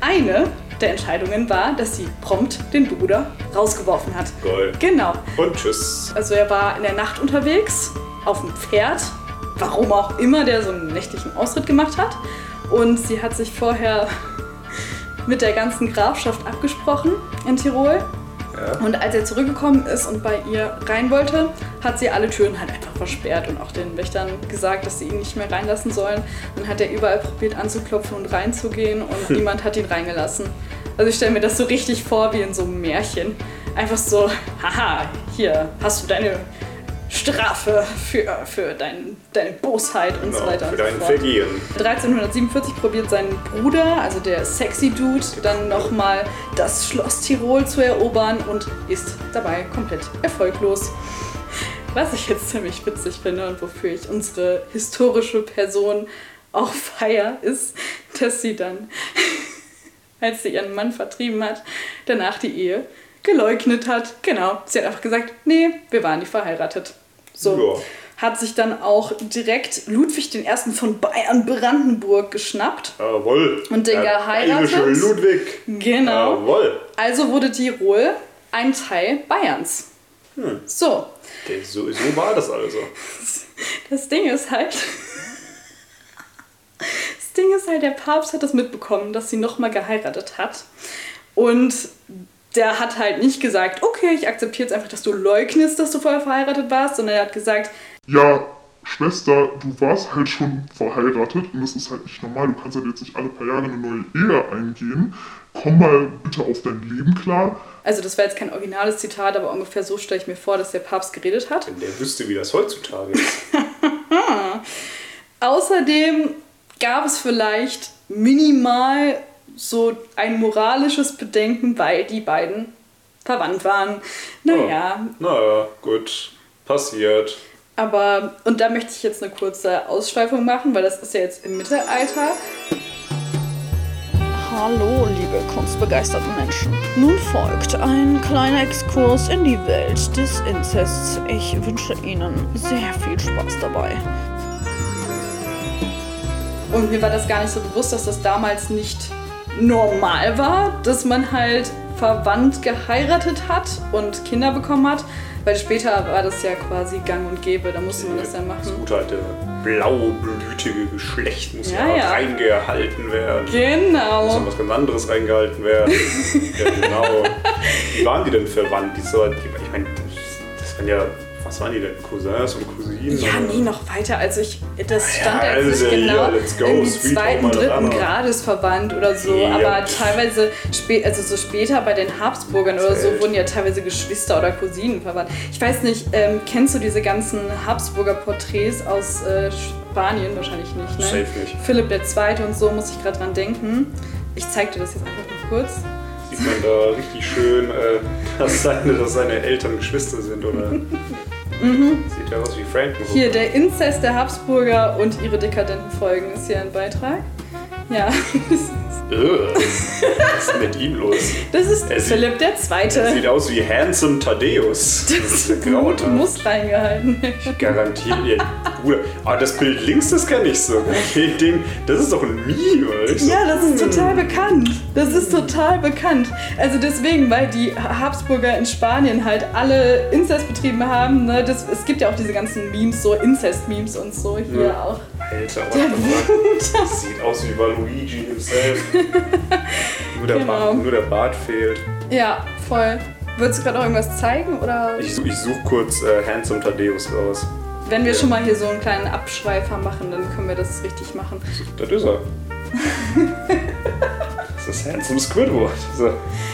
Eine der Entscheidungen war, dass sie prompt den Bruder rausgeworfen hat. Geil. Genau. Und tschüss. Also er war in der Nacht unterwegs, auf dem Pferd, warum auch immer der so einen nächtlichen Ausritt gemacht hat. Und sie hat sich vorher mit der ganzen Grafschaft abgesprochen in Tirol. Ja. Und als er zurückgekommen ist und bei ihr rein wollte, hat sie alle Türen halt einfach versperrt und auch den Wächtern gesagt, dass sie ihn nicht mehr reinlassen sollen. Dann hat er überall probiert anzuklopfen und reinzugehen und niemand hat ihn reingelassen. Also ich stelle mir das so richtig vor wie in so einem Märchen. Einfach so, haha, hier hast du deine Strafe für, für dein, deine Bosheit und so Genau, weiter für und so dein fort. Vergehen. 1347 probiert sein Bruder, also der sexy Dude, dann nochmal das Schloss Tirol zu erobern und ist dabei komplett erfolglos. Was ich jetzt ziemlich witzig finde und wofür ich unsere historische Person auch feier, ist, dass sie dann, als sie ihren Mann vertrieben hat, danach die Ehe geleugnet hat. Genau, sie hat einfach gesagt, nee, wir waren nicht verheiratet. So Ja. hat sich dann auch direkt Ludwig I. von Bayern-Brandenburg geschnappt. Jawohl. Und den Der geheiratet? bayerische Ludwig. Genau. Jawohl. Also wurde Tirol ein Teil Bayerns. Hm. So, so, so war das also. das Ding ist halt. Das Ding ist halt, der Papst hat das mitbekommen, dass sie nochmal geheiratet hat. Und der hat halt nicht gesagt, okay, ich akzeptiere jetzt einfach, dass du leugnest, dass du vorher verheiratet warst, sondern er hat gesagt, ja, Schwester, du warst halt schon verheiratet und das ist halt nicht normal. Du kannst halt jetzt nicht alle paar Jahre eine neue Ehe eingehen. Komm mal bitte auf dein Leben klar. Also das war jetzt kein originales Zitat, aber ungefähr so stelle ich mir vor, dass der Papst geredet hat. Wenn der wüsste, wie das heutzutage ist. Außerdem gab es vielleicht minimal so ein moralisches Bedenken, weil die beiden verwandt waren. Naja, Naja, gut. Passiert. aber, und da möchte ich jetzt eine kurze Ausschweifung machen, weil das ist ja jetzt im Mittelalter. Hallo, liebe kunstbegeisterten Menschen. Nun folgt ein kleiner Exkurs in die Welt des Inzests. Ich wünsche Ihnen sehr viel Spaß dabei. Und mir war das gar nicht so bewusst, dass das damals nicht normal war, dass man halt verwandt geheiratet hat und Kinder bekommen hat. Weil später war das ja quasi gang und gäbe, da musste man das ja Das machen. gute alte blaublütige Geschlecht muss ja, Ja, reingehalten werden. Muss Genau. noch was ganz anderes reingehalten werden. ja, genau. Wie waren die denn verwandt? Die so, ich meine, das waren ja, was waren die denn? Cousins und Cousinen? Ja, nee, noch weiter. Also ich, das stand Ja, jetzt also nicht genau irgendwie sweet zweiten, dritten Alabama. Grades verwandt oder so. Ja. Aber teilweise, also so später bei den Habsburgern oder so, wurden ja teilweise Geschwister oder Cousinen verwandt. Ich weiß nicht, ähm, kennst du diese ganzen Habsburger Porträts aus äh, Spanien? Wahrscheinlich nicht, ne? Safe nicht. Philipp II. und so, muss ich gerade dran denken. Ich zeig dir das jetzt einfach mal kurz. Sieht man da richtig schön, äh, dass, seine, dass seine Eltern Geschwister sind, oder? Sieht ja aus wie Frankenhooker. Mhm. Hier, der Inzest der Habsburger und ihre dekadenten Folgen ist hier ein Beitrag. Ja, Ugh. Was ist mit ihm los? das ist Er sieht- Philipp der Er Zweite. sieht aus wie Handsome Thaddeus. Das ist der Grauter. muss reingehalten. Garantiert. Ja, Bruder. Aber das Bild links, das kenne ich sogar. Den, das ist doch ein Meme, oder? Ich so, Ja, das ist total bekannt. Das ist total bekannt. Also deswegen, weil die Habsburger in Spanien halt alle Inzest betrieben haben. Ne? Das, es gibt ja auch diese ganzen Memes, so Inzest-Memes und so hier Ja. auch. Alter, fuck? Das sieht aus wie Waluigi himself. nur, der Genau. Bart, nur der Bart fehlt. Ja, voll. Würdest du gerade noch irgendwas zeigen? Oder Ich, ich suche kurz äh, Handsome Thaddeus raus. wenn wir Ja. schon mal hier so einen kleinen Abschweifer machen, dann können wir das richtig machen. Das ist er. Das ist Handsome Squidward. So,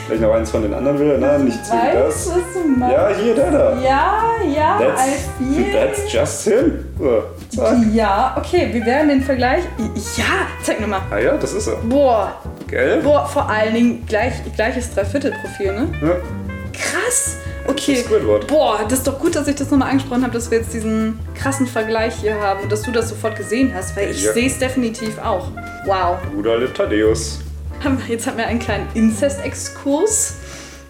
vielleicht noch eins von den anderen will. Nein, nicht zu das. was du meinst? Ja, hier, der da. Ja, ja, That's, I feel that's just him. So, zack. Ja, okay, wir werden den Vergleich. Ja, zeig nochmal. Ah ja, das ist er. Boah, Gell? boah, vor allen Dingen gleich, gleiches Dreiviertelprofil, ne? Ja. Krass. Okay. Squidward. Boah, das ist doch gut, dass ich das nochmal angesprochen habe, dass wir jetzt diesen krassen Vergleich hier haben und dass du das sofort gesehen hast, weil ich Ja. sehe es definitiv auch. Wow. Guter Lip Thaddeus. Jetzt haben wir einen kleinen Inzest-Exkurs,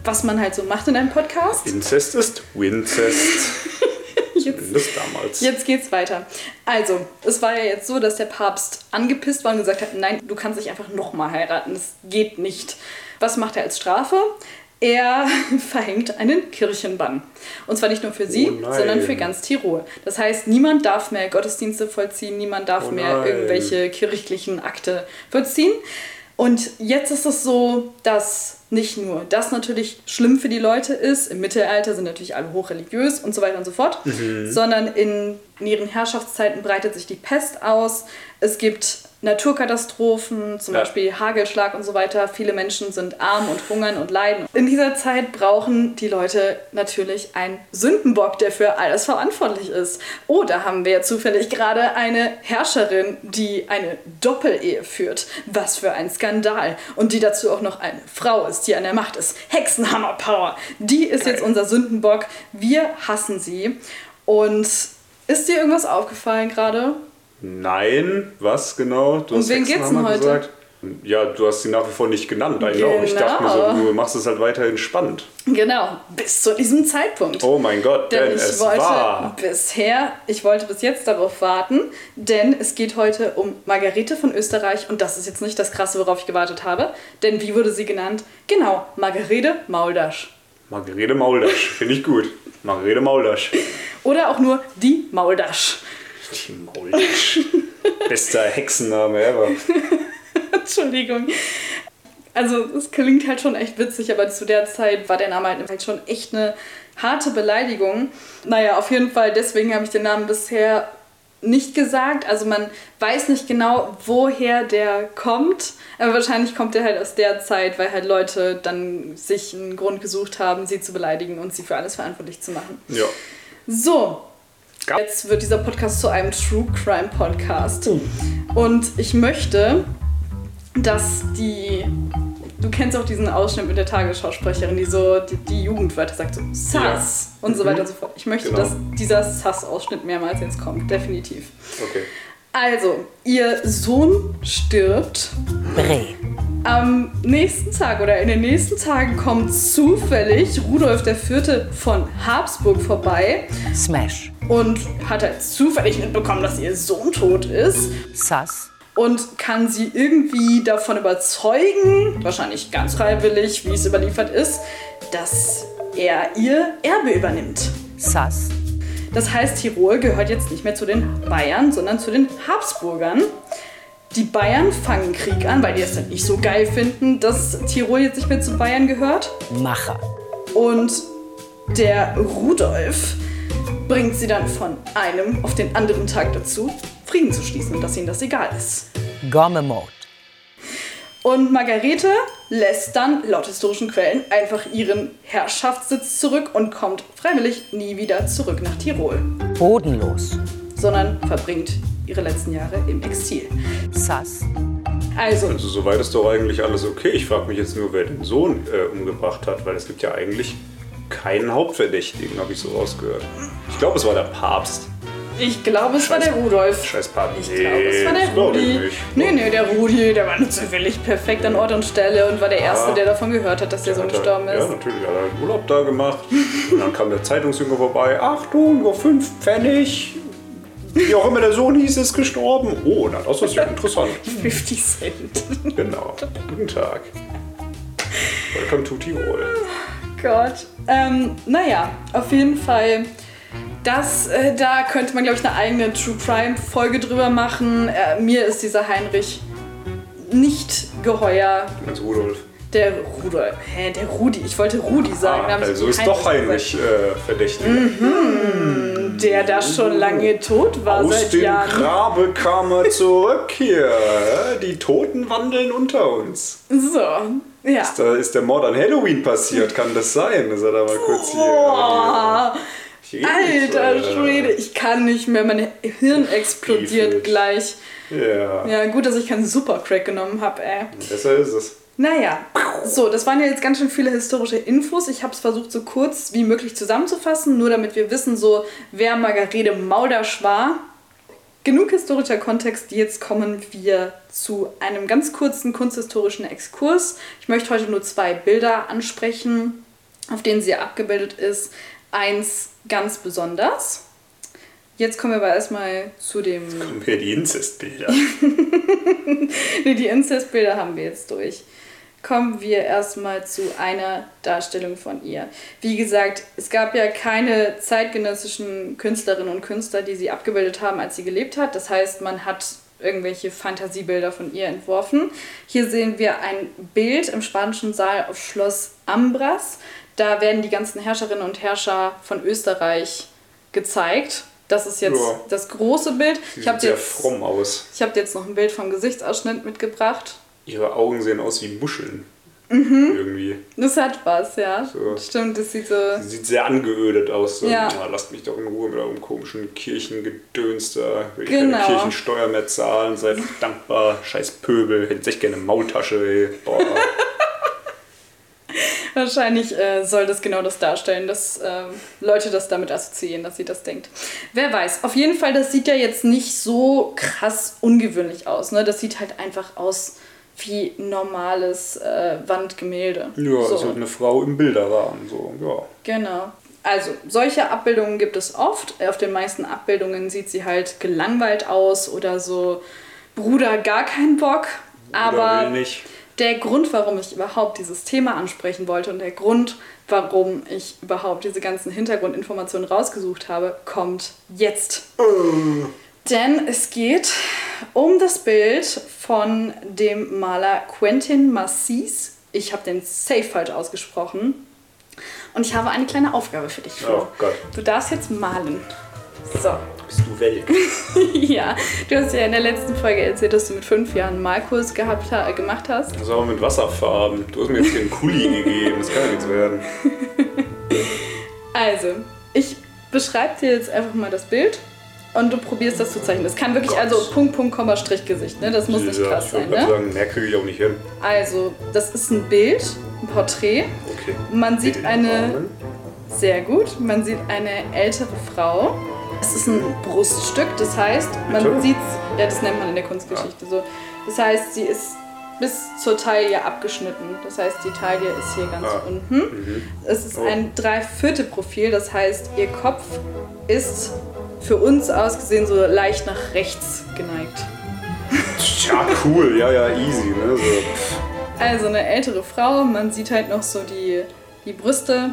was man halt so macht in einem Podcast. Inzest ist Wincest. Jetzt Zumindest damals. Jetzt geht's weiter. Also, es war ja jetzt so, dass der Papst angepisst war und gesagt hat, nein, du kannst dich einfach nochmal heiraten. Das geht nicht. Was macht er als Strafe? Er verhängt einen Kirchenbann. Und zwar nicht nur für sie, Oh sondern für ganz Tirol. Das heißt, niemand darf mehr Gottesdienste vollziehen, niemand darf Oh mehr irgendwelche kirchlichen Akte vollziehen. Und jetzt ist es so, dass nicht nur das natürlich schlimm für die Leute ist, im Mittelalter sind natürlich alle hochreligiös und so weiter und so fort, sondern in, in ihren Herrschaftszeiten breitet sich die Pest aus. Es gibt Naturkatastrophen, zum Ja. Beispiel Hagelschlag und so weiter. Viele Menschen sind arm und hungern und leiden. In dieser Zeit brauchen die Leute natürlich einen Sündenbock, der für alles verantwortlich ist. Oh, da haben wir ja zufällig gerade eine Herrscherin, die eine Doppelehe führt. Was für ein Skandal. Und die dazu auch noch eine Frau ist, die an der Macht ist. Hexenhammer-Power. Die ist jetzt unser Sündenbock. Wir hassen sie. Und ist dir irgendwas aufgefallen gerade? Nein, was genau? Du Um hast wen geht's denn heute? Ja, du hast sie nach wie vor nicht genannt. I know. Ich dachte mir Genau. so, du machst es halt weiterhin spannend. Genau, bis zu diesem Zeitpunkt. Oh mein Gott, Denn denn ich es wollte war. bisher, ich wollte bis jetzt darauf warten, denn es geht heute um Margarete von Österreich und das ist jetzt nicht das Krasse, worauf ich gewartet habe. Denn wie wurde sie genannt? Genau, Margarete Mauldasch. Margarete Mauldasch, finde ich gut. Margarete Mauldasch. Oder auch nur die Mauldasch. Die Mauldasch. Bester Hexenname ever. Entschuldigung. Also es klingt halt schon echt witzig, aber zu der Zeit war der Name halt schon echt eine harte Beleidigung. Naja, auf jeden Fall, deswegen habe ich den Namen bisher nicht gesagt. Also man weiß nicht genau, woher der kommt. Aber wahrscheinlich kommt der halt aus der Zeit, weil halt Leute dann sich einen Grund gesucht haben, sie zu beleidigen und sie für alles verantwortlich zu machen. Ja. So, jetzt wird dieser Podcast zu einem True Crime Podcast. Und ich möchte, dass die. Du kennst auch diesen Ausschnitt mit der Tagesschausprecherin, die so die, die Jugendwörter sagt, so Sass Ja. und so Mhm. weiter und so fort. Ich möchte, Genau. dass dieser Sass-Ausschnitt mehrmals jetzt kommt, definitiv. Okay. Also, ihr Sohn stirbt. Bree. Am nächsten Tag oder in den nächsten Tagen kommt zufällig Rudolf IV. von Habsburg vorbei Smash. und hat halt zufällig mitbekommen, dass ihr Sohn tot ist Sass. und kann sie irgendwie davon überzeugen, wahrscheinlich ganz freiwillig, wie es überliefert ist, dass er ihr Erbe übernimmt. Sass. Das heißt, Tirol gehört jetzt nicht mehr zu den Bayern, sondern zu den Habsburgern. Die Bayern fangen Krieg an, weil die es halt nicht so geil finden, dass Tirol jetzt nicht mehr zu Bayern gehört. Macher. Und der Rudolf bringt sie dann von einem auf den anderen Tag dazu, Frieden zu schließen und dass ihnen das egal ist. Gommemot. Und Margarete lässt dann, laut historischen Quellen, einfach ihren Herrschaftssitz zurück und kommt freiwillig nie wieder zurück nach Tirol, Bodenlos. sondern verbringt ihre letzten Jahre im Exil. Sass. Also, Also soweit ist doch eigentlich alles okay. Ich frage mich jetzt nur, wer den Sohn äh, umgebracht hat, weil es gibt ja eigentlich keinen Hauptverdächtigen, habe ich so rausgehört. Ich glaube, es war der Papst. ich glaube, es war Scheiß- der Rudolf. Scheiß Papst. Ich glaube, es war der das Rudi. nicht. Nee, nee, der Rudi, der war zufällig perfekt an Ort und Stelle und war der Erste, Ah. der davon gehört hat, dass der Sohn Hat er- gestorben Ja, ist. natürlich. Hat er einen Urlaub da gemacht. Und dann kam der Zeitungsjunge vorbei. Achtung, nur fünf Pfennig. Wie auch immer der Sohn hieß, ist gestorben. Oh, na, das ist ja interessant. 50 Cent. Genau. Guten Tag. Welcome to Tirol. Gott. Ähm, naja, auf jeden Fall. Das, äh, da könnte man, glaube ich, eine eigene True Crime Folge drüber machen. Äh, mir ist dieser Heinrich nicht geheuer. Als Rudolf. Der Rudolf. Hä, der Rudi. Ich wollte Rudi sagen. Ah, da hab ich also ist doch Heinrich äh, verdächtig. gesagt. Der da schon lange tot war Aus seit dem Jahren. Grabe kam er zurück hier. Die Toten wandeln unter uns. So, ja. Da ist der Mord an Halloween passiert, kann das sein? Hat er mal kurz hier. Boah, rede nicht, alter Alter. Schwede. Ich kann nicht mehr. Mein Hirn explodiert Stiefel. gleich. Ja, Ja, gut, dass ich keinen Supercrack genommen habe, ey. besser ist es. Naja, so, das waren ja jetzt ganz schön viele historische Infos. Ich habe es versucht, so kurz wie möglich zusammenzufassen, nur damit wir wissen, so wer Margarete Maudasch war. Genug historischer Kontext, jetzt kommen wir zu einem ganz kurzen kunsthistorischen Exkurs. Ich möchte heute nur zwei Bilder ansprechen, auf denen sie abgebildet ist. Eins ganz besonders. Jetzt kommen wir aber erstmal zu dem Kommen hier die Inzestbilder. Nee, die Inzestbilder haben wir jetzt durch. Kommen wir erstmal zu einer Darstellung von ihr. Wie gesagt, es gab ja keine zeitgenössischen Künstlerinnen und Künstler, die sie abgebildet haben, als sie gelebt hat. Das heißt, man hat irgendwelche Fantasiebilder von ihr entworfen. Hier sehen wir ein Bild im spanischen Saal auf Schloss Ambras. Da werden die ganzen Herrscherinnen und Herrscher von Österreich gezeigt. Das ist jetzt Ja. das große Bild. Sie Ich habe sieht sehr jetzt fromm aus. ich habe jetzt noch ein Bild vom Gesichtsausschnitt mitgebracht. Ihre Augen sehen aus wie Muscheln. Mhm. Irgendwie. Das hat was, ja. So. Stimmt, das sieht so. Sie sieht sehr angeödet aus. So. Ja. Ah, lasst mich doch in Ruhe mit eurem komischen Kirchengedöns da. Will ich Genau. keine Kirchensteuer mehr zahlen. Seid dankbar. Scheiß Pöbel. Hätte sich gerne eine Maultasche, ey. Boah. Wahrscheinlich äh, soll das genau das darstellen, dass ähm, Leute das damit assoziieren, dass sie das denkt. Wer weiß. Auf jeden Fall, das sieht ja jetzt nicht so krass ungewöhnlich aus. Ne? Das sieht halt einfach aus wie normales äh, Wandgemälde. Ja, so. ist halt eine Frau im Bilderrahmen. So, ja. Genau. Also, solche Abbildungen gibt es oft. Auf den meisten Abbildungen sieht sie halt gelangweilt aus oder so, Bruder, gar keinen Bock. Aber der Grund, warum ich überhaupt dieses Thema ansprechen wollte und der Grund, warum ich überhaupt diese ganzen Hintergrundinformationen rausgesucht habe, kommt jetzt. Denn es geht um das Bild von dem Maler Quentin Massis. Ich habe den safe falsch ausgesprochen. Und ich habe eine kleine Aufgabe für dich, Flo. Oh Gott. Du darfst jetzt malen. So. Bist du welk? ja, du hast ja in der letzten Folge erzählt, dass du mit fünf Jahren einen Malkurs gehabt, ha- gemacht hast. Das aber mit Wasserfarben. Du hast mir jetzt hier einen Kuli gegeben. Das kann ja nichts werden. Also, ich beschreibe dir jetzt einfach mal das Bild und du probierst das zu zeichnen. Das kann wirklich, Gott. also Punkt, Punkt, Komma, Strich, Gesicht, ne? Das muss nicht Ja, krass ich sein, wollte gerade ne? sagen, mehr kriege ich auch nicht hin. Also, das ist ein Bild, ein Porträt. Okay. Man sieht eine, Bilderrahmen. sehr gut, man sieht eine ältere Frau. Es ist ein Bruststück, das heißt, man sieht ja, das nennt man in der Kunstgeschichte so. Das heißt, sie ist bis zur Taille abgeschnitten. Das heißt, die Taille ist hier ganz Ah. unten. Es ist Oh. ein Dreiviertel-Profil, das heißt, ihr Kopf ist für uns ausgesehen so leicht nach rechts geneigt. Ja, cool. Ja, ja, easy. Ne? So. Also eine ältere Frau, man sieht halt noch so die, die Brüste,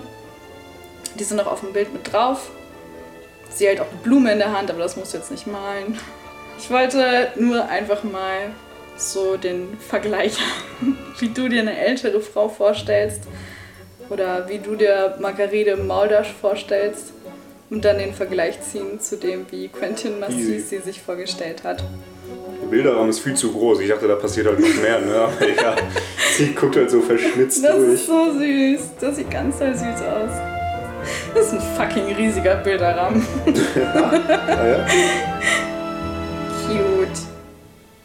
die sind noch auf dem Bild mit drauf. Sie hält auch eine Blume in der Hand, aber das musst du jetzt nicht malen. Ich wollte nur einfach mal so den Vergleich haben, wie du dir eine ältere Frau vorstellst oder wie du dir Margarete Mauldasch vorstellst und dann den Vergleich ziehen zu dem, wie Quentin Massis sie sich vorgestellt hat. Der Bilderrahmen ist viel zu groß. Ich dachte, da passiert halt noch mehr. Ne? Aber egal. Sie guckt halt so verschmitzt Das durch. ist so süß. Das sieht ganz doll süß aus. Das ist ein fucking riesiger Bilderrahmen. Ah, ja? Cute.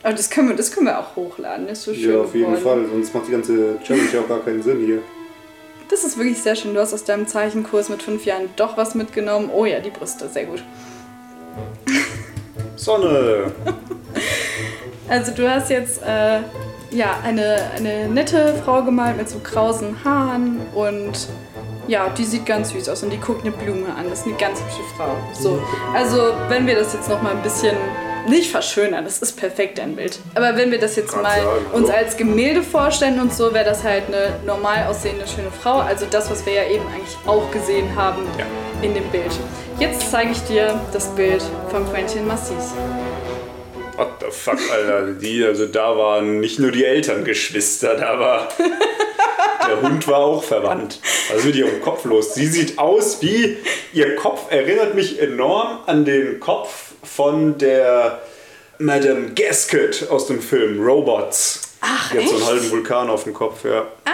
Aber das können wir, das können wir auch hochladen. Das ist so schön ja, auf jeden geworden. Fall. Sonst macht die ganze Challenge ja auch gar keinen Sinn hier. Das ist wirklich sehr schön. Du hast aus deinem Zeichenkurs mit fünf Jahren doch was mitgenommen. Oh ja, die Brüste. Sehr gut. Sonne! Also du hast jetzt äh, ja, eine, eine nette Frau gemalt mit so krausen Haaren und ja, die sieht ganz süß aus und die guckt eine Blume an. Das ist eine ganz hübsche Frau. So, also wenn wir das jetzt noch mal ein bisschen nicht verschönern, das ist perfekt ein Bild. Aber wenn wir das jetzt mal uns also. als Gemälde vorstellen und so, wäre das halt eine normal aussehende schöne Frau. Also das, was wir ja eben eigentlich auch gesehen haben Ja. in dem Bild. Jetzt zeige ich dir das Bild von Quentin Massis. What the fuck, Alter. Die, also da waren nicht nur die Eltern Geschwister, da war. Der Hund war auch verwandt. Was ist mit ihrem Kopf los? Sie sieht aus wie. Ihr Kopf erinnert mich enorm an den Kopf von der Madame Gasket aus dem Film Robots. Ach, Die hat so einen echt? halben Vulkan auf dem Kopf, ja. Ah!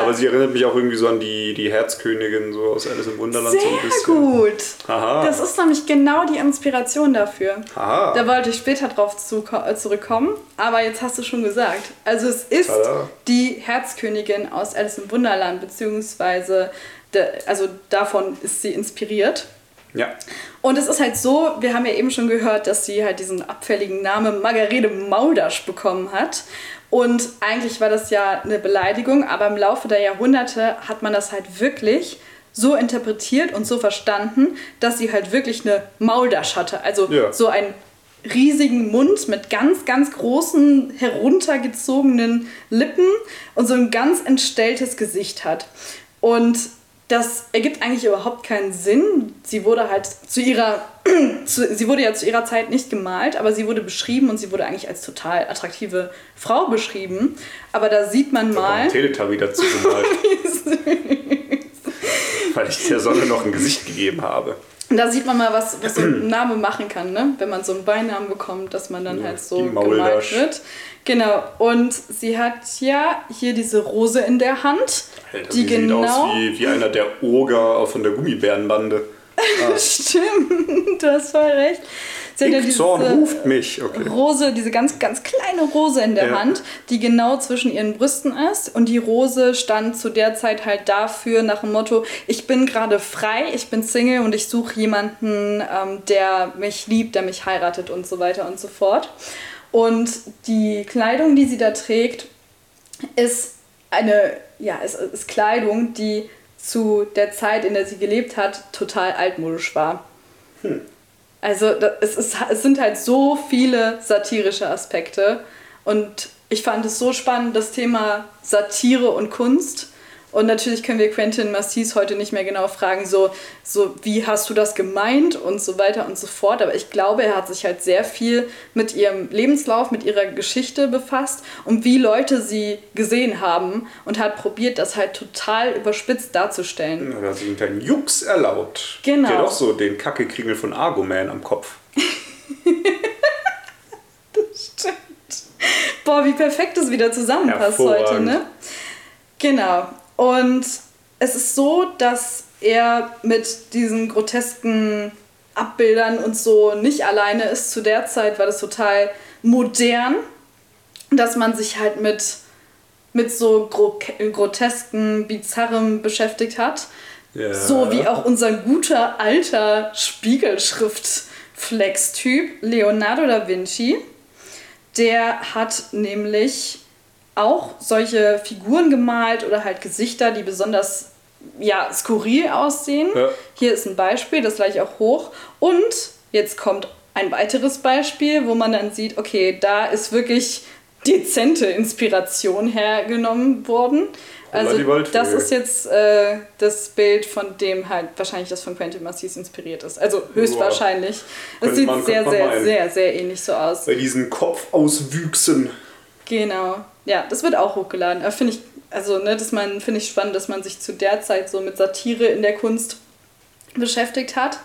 Aber sie erinnert mich auch irgendwie so an die, die Herzkönigin so aus Alice im Wunderland so ein Sehr bisschen. gut. Aha. Das ist nämlich genau die Inspiration dafür. Aha. Da wollte ich später drauf zu, äh, zurückkommen, aber jetzt hast du schon gesagt. Also es ist Tada. die Herzkönigin aus Alice im Wunderland, beziehungsweise de, also davon ist sie inspiriert. Ja. Und es ist halt so, wir haben ja eben schon gehört, dass sie halt diesen abfälligen Namen Margarete Maudasch bekommen hat. Und eigentlich war das ja eine Beleidigung, aber im Laufe der Jahrhunderte hat man das halt wirklich so interpretiert und so verstanden, dass sie halt wirklich eine Mauldasch hatte. Also Ja. so einen riesigen Mund mit ganz, ganz großen, heruntergezogenen Lippen und so ein ganz entstelltes Gesicht hat. Und das ergibt eigentlich überhaupt keinen Sinn. Sie wurde halt zu ihrer, zu, sie wurde ja zu ihrer Zeit nicht gemalt, aber sie wurde beschrieben und sie wurde eigentlich als total attraktive Frau beschrieben. Aber da sieht man mal. Teletubby dazu gemalt. Weil ich der Sonne noch ein Gesicht gegeben habe. Da sieht man mal, was, was so ein Name machen kann, ne? wenn man so einen Beinamen bekommt, dass man dann Ja, halt so gemalt wird. Genau, und sie hat ja hier diese Rose in der Hand, Alter, die sie genau. sieht aus wie, wie einer der Oger von der Gummibärenbande. Stimmt, du hast voll recht. Sie hat ja diese ruft mich. Okay. Rose, diese ganz, ganz kleine Rose in der Ja. Hand, die genau zwischen ihren Brüsten ist. Und die Rose stand zu der Zeit halt dafür nach dem Motto, ich bin gerade frei, ich bin Single und ich suche jemanden, ähm, der mich liebt, der mich heiratet und so weiter und so fort. Und die Kleidung, die sie da trägt, ist eine, ja, es ist Kleidung, die zu der Zeit, in der sie gelebt hat, total altmodisch war. Also da- es, ist, es sind halt so viele satirische Aspekte und ich fand es so spannend, das Thema Satire und Kunst Und natürlich können wir Quentin Massis heute nicht mehr genau fragen, so, so wie hast du das gemeint und so weiter und so fort. Aber ich glaube, er hat sich halt sehr viel mit ihrem Lebenslauf, mit ihrer Geschichte befasst und wie Leute sie gesehen haben und hat probiert, das halt total überspitzt darzustellen. Ja, Da hat sich einen kleinen Jux erlaubt. Genau. Der auch so den Kackekringel von Argoman am Kopf. Stimmt. Boah, wie perfekt das wieder zusammenpasst heute, ne? Genau. Und es ist so, dass er mit diesen grotesken Abbildern und so nicht alleine ist. Zu der Zeit war das total modern, dass man sich halt mit, mit so gro grotesken, bizarrem beschäftigt hat. Ja. So wie auch unser guter alter Spiegelschrift-Flex-Typ Leonardo da Vinci. Der hat nämlich auch solche Figuren gemalt oder halt Gesichter, die besonders ja, skurril aussehen. Ja. Hier ist ein Beispiel, das gleich auch hoch. Und jetzt kommt ein weiteres Beispiel, wo man dann sieht, okay, da ist wirklich dezente Inspiration hergenommen worden. Also das ist jetzt äh, das Bild, von dem halt wahrscheinlich das von Quentin Massis inspiriert ist. Also höchstwahrscheinlich. Es Könnte sieht man- sehr, sehr, sehr, sehr ähnlich so aus. Bei diesen Kopfauswüchsen. Genau. Ja, das wird auch hochgeladen. Aber finde ich, also, ne, man, finde ich spannend, dass man sich zu der Zeit so mit Satire in der Kunst beschäftigt hat.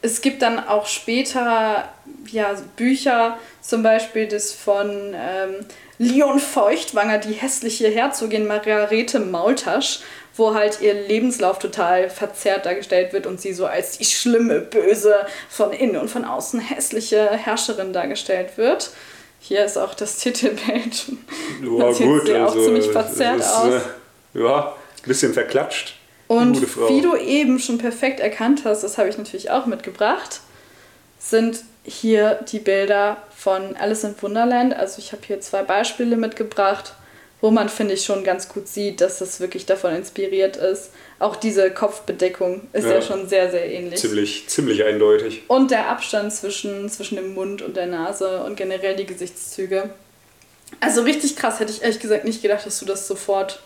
Es gibt dann auch später ja, Bücher, zum Beispiel das von ähm, Leon Feuchtwanger, die hässliche Herzogin Margarete Maultasch, wo halt ihr Lebenslauf total verzerrt dargestellt wird und sie so als die schlimme, böse, von innen und von außen hässliche Herrscherin dargestellt wird. Hier ist auch das Titelbild. Ja, Das sieht gut. auch also, ziemlich es verzerrt ist, aus. Äh, ja, ein bisschen verklatscht. Und wie du eben schon perfekt erkannt hast, das habe ich natürlich auch mitgebracht, sind hier die Bilder von Alice in Wonderland. Also ich habe hier zwei Beispiele mitgebracht, wo man, finde ich, schon ganz gut sieht, dass das wirklich davon inspiriert ist. Auch diese Kopfbedeckung ist ja, Ja. schon sehr, sehr ähnlich. Ziemlich, ziemlich eindeutig. Und der Abstand zwischen, zwischen dem Mund und der Nase und generell die Gesichtszüge. Also richtig krass, hätte ich ehrlich gesagt nicht gedacht, dass du das sofort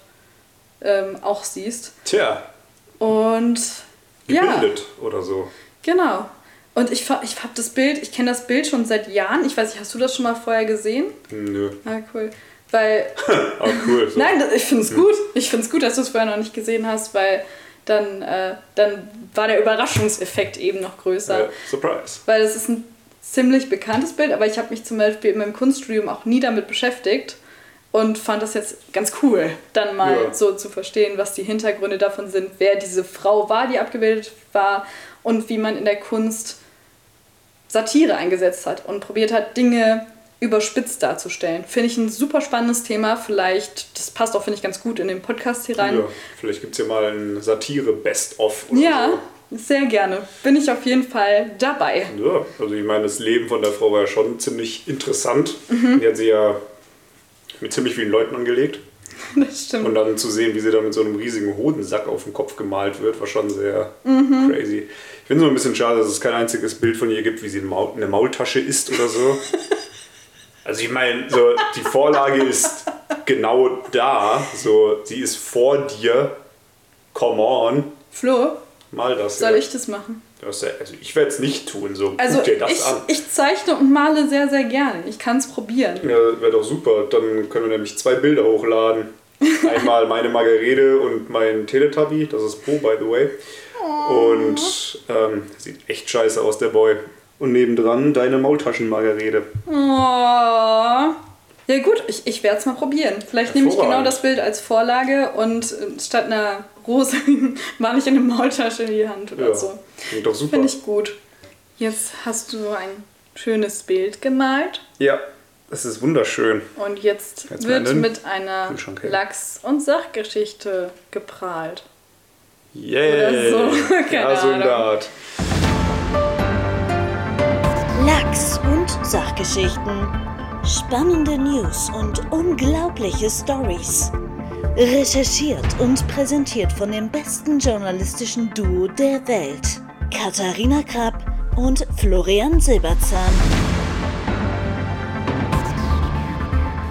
ähm, auch siehst. Tja, Und ja, gebildet oder so. genau. Und ich, ich habe das Bild, ich kenne das Bild schon seit Jahren. Ich weiß nicht, hast du das schon mal vorher gesehen? Nö. Ah, cool. Weil, Ah, cool. So. nein, ich finde es gut. Ich finde es gut, dass du es vorher noch nicht gesehen hast, weil dann, äh, dann war der Überraschungseffekt eben noch größer. Ja, Surprise. Weil es ist ein ziemlich bekanntes Bild, aber ich habe mich zum Beispiel in meinem Kunststudium auch nie damit beschäftigt und fand das jetzt ganz cool, dann mal Ja. so zu verstehen, was die Hintergründe davon sind, wer diese Frau war, die abgebildet war und wie man in der Kunst Satire eingesetzt hat und probiert hat, Dinge überspitzt darzustellen. Finde ich ein super spannendes Thema. Vielleicht, das passt auch, finde ich, ganz gut in den Podcast hier rein. Ja, vielleicht gibt es ja mal ein Satire-Best-of oder Ja, sehr gerne. Bin ich auf jeden Fall dabei. so. Ja, also ich meine, das Leben von der Frau war ja schon ziemlich interessant. Mhm. Die hat sie ja mit ziemlich vielen Leuten angelegt. Das stimmt. Und dann zu sehen, wie sie da mit so einem riesigen Hodensack auf dem Kopf gemalt wird, war schon sehr Mhm. crazy. Ich finde es nur ein bisschen schade, dass es kein einziges Bild von ihr gibt, wie sie eine Maultasche isst oder so. Also ich meine, so, die Vorlage ist genau da. So, sie ist vor dir. Come on. Flo, Mal das. soll ja. ich das machen? Das ja, also ich werde es nicht tun. So, Also guck dir das ich, an. ich zeichne und male sehr, sehr gerne. Ich kann es probieren. Ja, wäre doch super. Dann können wir nämlich zwei Bilder hochladen. Einmal meine Margarete und mein Teletubby. Das ist Po, by the way. Und ähm, sieht echt scheiße aus, der Boy. Und nebendran deine Maultaschen-Margarete. Oh. Ja gut, ich, ich werde es mal probieren. Vielleicht nehme ich genau das Bild als Vorlage und äh, statt einer Rose male ich eine Maultasche in die Hand oder Ja, so. klingt doch super. Finde ich gut. Jetzt hast du ein schönes Bild gemalt Ja, das ist wunderschön. und jetzt, Jetzt wird mit einer. Lachs- und Sachgeschichte geprahlt. Yeah. Oder so, keine ja, so in der. Art. Lachs und Sachgeschichten. Spannende News und unglaubliche Stories. Recherchiert und präsentiert von dem besten journalistischen Duo der Welt. Katharina Krapp und Florian Silberzahn.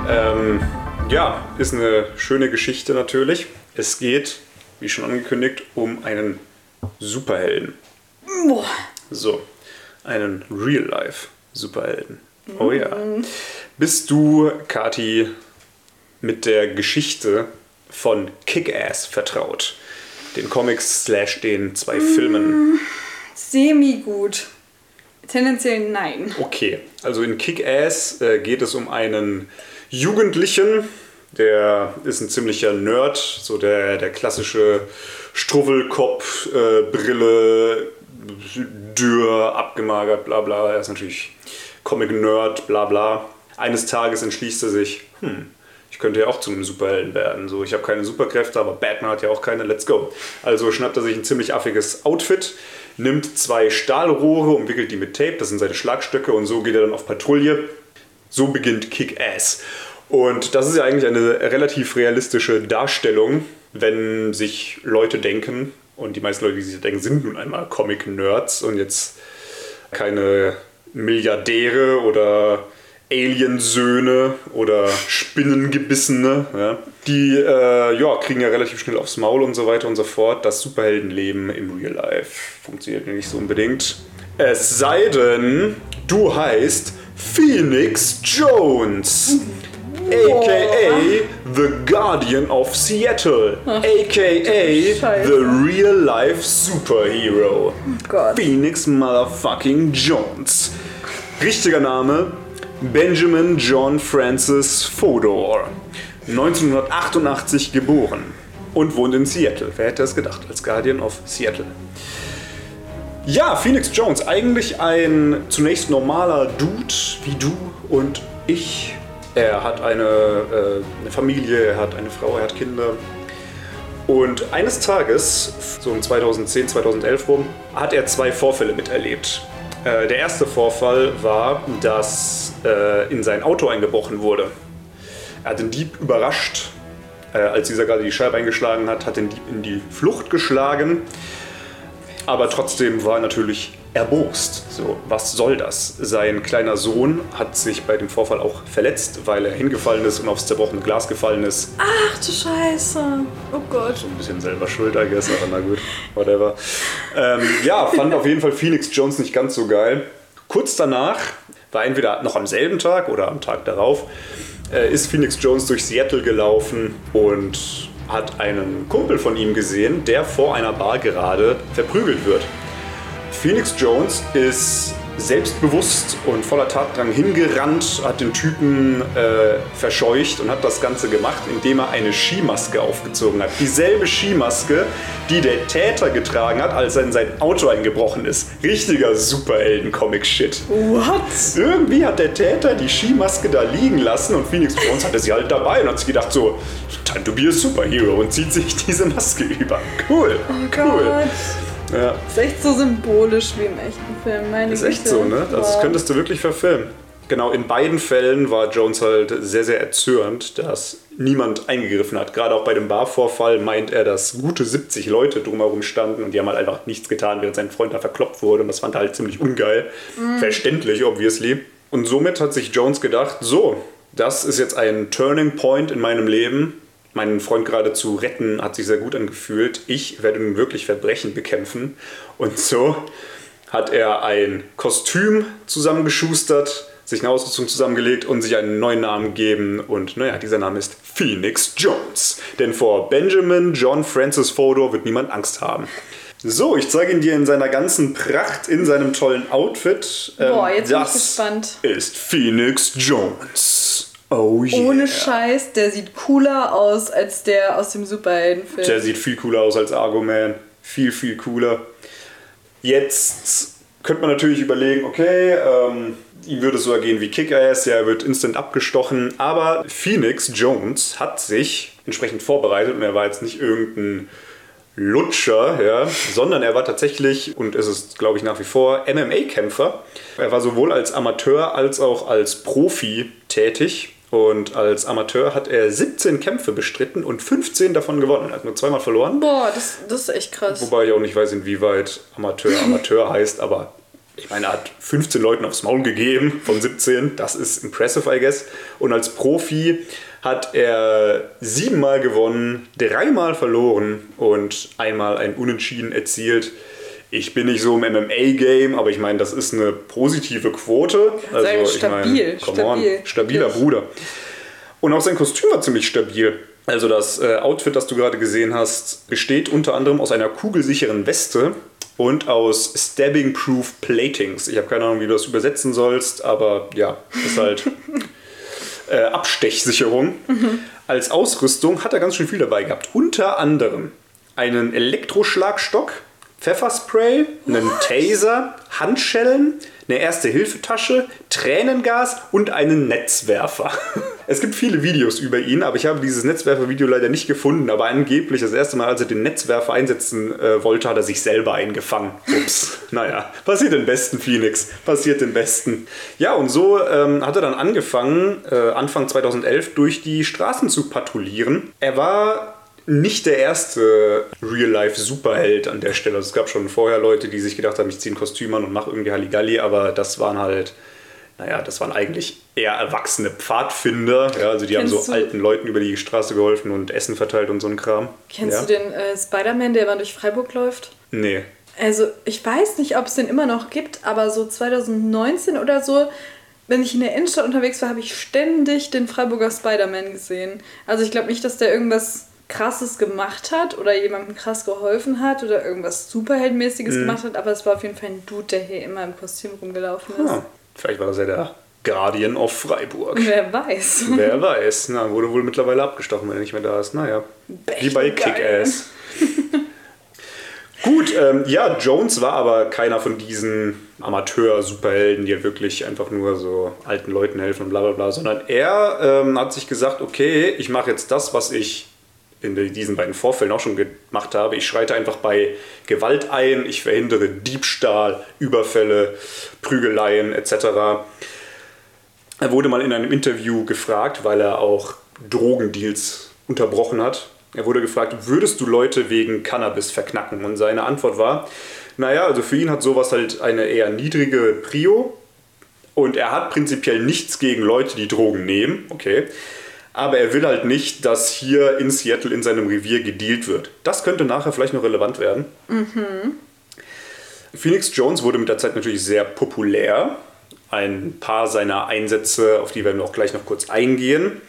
Ähm, ja, ist eine schöne Geschichte natürlich. Es geht wie schon angekündigt, um einen Superhelden. Boah. So, einen Real-Life-Superhelden. Oh ja. Bist du, Kati, mit der Geschichte von Kick-Ass vertraut? Den Comics slash den zwei Filmen. Semi-gut. Tendenziell nein. Okay, also in Kick-Ass äh, geht es um einen Jugendlichen, der ist ein ziemlicher Nerd, so der, der klassische Struwwelkopf, äh, Brille, dürr, abgemagert, bla bla. Er ist natürlich Comic-Nerd, bla bla. Eines Tages entschließt er sich, hm, ich könnte ja auch zu einem Superhelden werden. So, ich habe keine Superkräfte, aber Batman hat ja auch keine, let's go. Also schnappt er sich ein ziemlich affiges Outfit, nimmt zwei Stahlrohre, umwickelt die mit Tape, das sind seine Schlagstöcke und so geht er dann auf Patrouille. So beginnt Kick-Ass. Und das ist ja eigentlich eine relativ realistische Darstellung, wenn sich Leute denken, und die meisten Leute, die sich denken, sind nun einmal Comic-Nerds und jetzt keine Milliardäre oder Aliensöhne oder Spinnengebissene. Ja. Die äh, ja, kriegen ja relativ schnell aufs Maul und so weiter und so fort. Das Superheldenleben im Real Life funktioniert nicht so unbedingt. Es sei denn, du heißt Phoenix Jones. AKA The Guardian of Seattle. AKA. The Real Life Superhero. Gott. Phoenix Motherfucking Jones. Richtiger Name Benjamin John Francis Fodor. 1988 geboren und wohnt in Seattle. Wer hätte es gedacht, als Guardian of Seattle. Ja, Phoenix Jones, eigentlich ein zunächst normaler Dude wie du und ich. Er hat eine, äh, eine Familie, er hat eine Frau, er hat Kinder. Und eines Tages, so um 2010, 2011 rum, hat er zwei Vorfälle miterlebt. Äh, der erste Vorfall war, dass äh, in sein Auto eingebrochen wurde. Er hat den Dieb überrascht, äh, als dieser gerade die Scheibe eingeschlagen hat, hat den Dieb in die Flucht geschlagen. Aber trotzdem war er natürlich erbost. So, was soll das? Sein kleiner Sohn hat sich bei dem Vorfall auch verletzt, weil er hingefallen ist und aufs zerbrochene Glas gefallen ist. Ach du Scheiße. Oh Gott. Ein bisschen selber schuld, I guess, aber na gut, whatever. Ähm, ja, fand auf jeden Fall Phoenix Jones nicht ganz so geil. Kurz danach, war entweder noch am selben Tag oder am Tag darauf, äh, ist Phoenix Jones durch Seattle gelaufen und hat einen Kumpel von ihm gesehen, der vor einer Bar gerade verprügelt wird. Phoenix Jones ist selbstbewusst und voller Tatdrang hingerannt, hat den Typen äh, verscheucht und hat das Ganze gemacht, indem er eine Skimaske aufgezogen hat. Dieselbe Skimaske, die der Täter getragen hat, als er in sein Auto eingebrochen ist. Richtiger Superhelden-Comic-Shit. What? Irgendwie hat der Täter die Skimaske da liegen lassen und Phoenix Jones hatte sie halt dabei und hat sich gedacht so, time to be a superhero und zieht sich diese Maske über. Cool, cool. Gott. Ja. Ist echt so symbolisch wie im echten Film. Meine Ist echt Güte. so, ne? Das Wow. könntest du wirklich verfilmen. Genau, in beiden Fällen war Jones halt sehr, sehr erzürnt, dass niemand eingegriffen hat. Gerade auch bei dem Barvorfall meint er, dass gute 70 Leute drumherum standen und die haben halt einfach nichts getan, während sein Freund da verkloppt wurde. Und das fand er halt ziemlich ungeil. Verständlich, obviously. Und somit hat sich Jones gedacht, so, das ist jetzt ein Turning Point in meinem Leben. Meinen Freund gerade zu retten, hat sich sehr gut angefühlt. Ich werde nun wirklich Verbrechen bekämpfen. Und so hat er ein Kostüm zusammengeschustert, sich eine Ausrüstung zusammengelegt und sich einen neuen Namen gegeben. Und naja, dieser Name ist Phoenix Jones. Denn vor Benjamin John Francis Fodor wird niemand Angst haben. So, ich zeige ihn dir in seiner ganzen Pracht, in seinem tollen Outfit. Ähm, Boah, jetzt bin ich das gespannt. ist Phoenix Jones. Oh yeah. Ohne Scheiß, der sieht cooler aus als der aus dem Superheldenfilm. Der sieht viel cooler aus als Argo Man. Viel, viel cooler. Jetzt könnte man natürlich überlegen, okay, ähm, ihm würde es so ergehen wie Kick-Ass, ja, er wird instant abgestochen. Aber Phoenix Jones hat sich entsprechend vorbereitet und er war jetzt nicht irgendein Lutscher, ja, sondern er war tatsächlich, und es ist, glaube ich, nach wie vor, MMA-Kämpfer. Er war sowohl als Amateur als auch als Profi tätig. Und als Amateur hat er 17 Kämpfe bestritten und 15 davon gewonnen. Er hat nur zweimal verloren. Boah, das, das ist echt krass. Wobei ich auch nicht weiß, inwieweit Amateur Amateur heißt, aber ich meine, er hat 15 Leuten aufs Maul gegeben von 17. Das ist impressive, I guess. Und als Profi hat er siebenmal gewonnen, dreimal verloren und einmal ein Unentschieden erzielt. Ich bin nicht so im MMA-Game, aber ich meine, das ist eine positive Quote. Also, sagen, ich stabil, meine, come on, stabil. stabiler Wirklich. Bruder. Und auch sein Kostüm war ziemlich stabil. Also das äh, Outfit, das du gerade gesehen hast, besteht unter anderem aus einer kugelsicheren Weste und aus Stabbing-Proof Platings. Ich habe keine Ahnung, wie du das übersetzen sollst, aber ja, ist halt äh, Abstechsicherung. Als Ausrüstung hat er ganz schön viel dabei gehabt. Unter anderem einen Elektroschlagstock, Pfefferspray, einen Taser, Handschellen, eine Erste-Hilfe-Tasche, Tränengas und einen Netzwerfer. Es gibt viele Videos über ihn, aber ich habe dieses Netzwerfer-Video leider nicht gefunden. Aber angeblich, das erste Mal, als er den Netzwerfer einsetzen äh, wollte, hat er sich selber eingefangen. Ups. naja, passiert den Besten, Phoenix. Passiert den Besten. Ja, und so ähm, hat er dann angefangen, äh, Anfang 2011 durch die Straßen zu patrouillieren. Er war nicht der erste Real-Life-Superheld an der Stelle. Also es gab schon vorher Leute, die sich gedacht haben, ich ziehe ein Kostüm an und mache irgendwie Halligalli, aber das waren halt, naja, das waren eigentlich eher erwachsene Pfadfinder. Ja, also die Kennst haben so alten Leuten über die Straße geholfen und Essen verteilt und so ein Kram. Kennst ja? du den äh, Spider-Man, der immer durch Freiburg läuft? Nee. Also, ich weiß nicht, ob es den immer noch gibt, aber so 2019 oder so, wenn ich in der Innenstadt unterwegs war, habe ich ständig den Freiburger Spider-Man gesehen. Also, ich glaube nicht, dass der irgendwas Krasses gemacht hat oder jemandem krass geholfen hat oder irgendwas Superheldmäßiges Mhm. gemacht hat, aber es war auf jeden Fall ein Dude, der hier immer im Kostüm rumgelaufen ist. Ah, vielleicht war das ja der Guardian of Freiburg. Wer weiß. Wer weiß. Na, wurde wohl mittlerweile abgestochen, wenn er nicht mehr da ist. Naja. Wie bei. Kick-Ass. Gut, ähm, ja, Jones war aber keiner von diesen Amateur-Superhelden, die ja wirklich einfach nur so alten Leuten helfen und bla bla bla, sondern er ähm, hat sich gesagt, okay, ich mache jetzt das, was ich in diesen beiden Vorfällen auch schon gemacht habe. Ich schreite einfach bei Gewalt ein, ich verhindere Diebstahl, Überfälle, Prügeleien etc. Er wurde mal in einem Interview gefragt, weil er auch Drogendeals unterbrochen hat. Er wurde gefragt, würdest du Leute wegen Cannabis verknacken? Und seine Antwort war, naja, also für ihn hat sowas halt eine eher niedrige Prio. Und er hat prinzipiell nichts gegen Leute, die Drogen nehmen, okay. Aber er will halt nicht, dass hier in Seattle in seinem Revier gedealt wird. Das könnte nachher vielleicht noch relevant werden. Phoenix Jones wurde mit der Zeit natürlich sehr populär. Ein paar seiner Einsätze, auf die werden wir auch gleich noch kurz eingehen.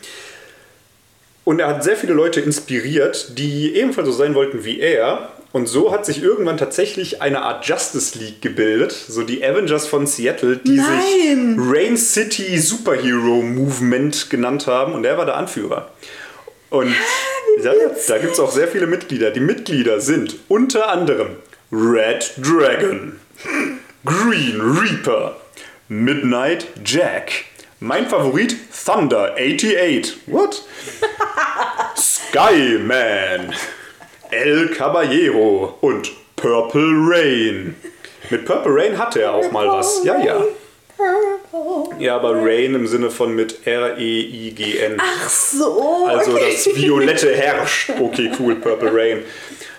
Und er hat sehr viele Leute inspiriert, die ebenfalls so sein wollten wie er. Und so hat sich irgendwann tatsächlich eine Art Justice League gebildet, so die Avengers von Seattle, die Nein! sich Rain City Superhero Movement genannt haben. Und er war der Anführer. Und ja, da gibt es auch sehr viele Mitglieder. Die Mitglieder sind unter anderem Red Dragon, Green Reaper, Midnight Jack, mein Favorit Thunder 88. What? Skyman, El Caballero und Purple Rain. Mit Purple Rain hatte er auch mal was. Ja, ja. Ja, aber Rain im Sinne von mit R-E-I-G-N. Ach so. Also okay. das Violette herrscht. Okay, cool, Purple Rain.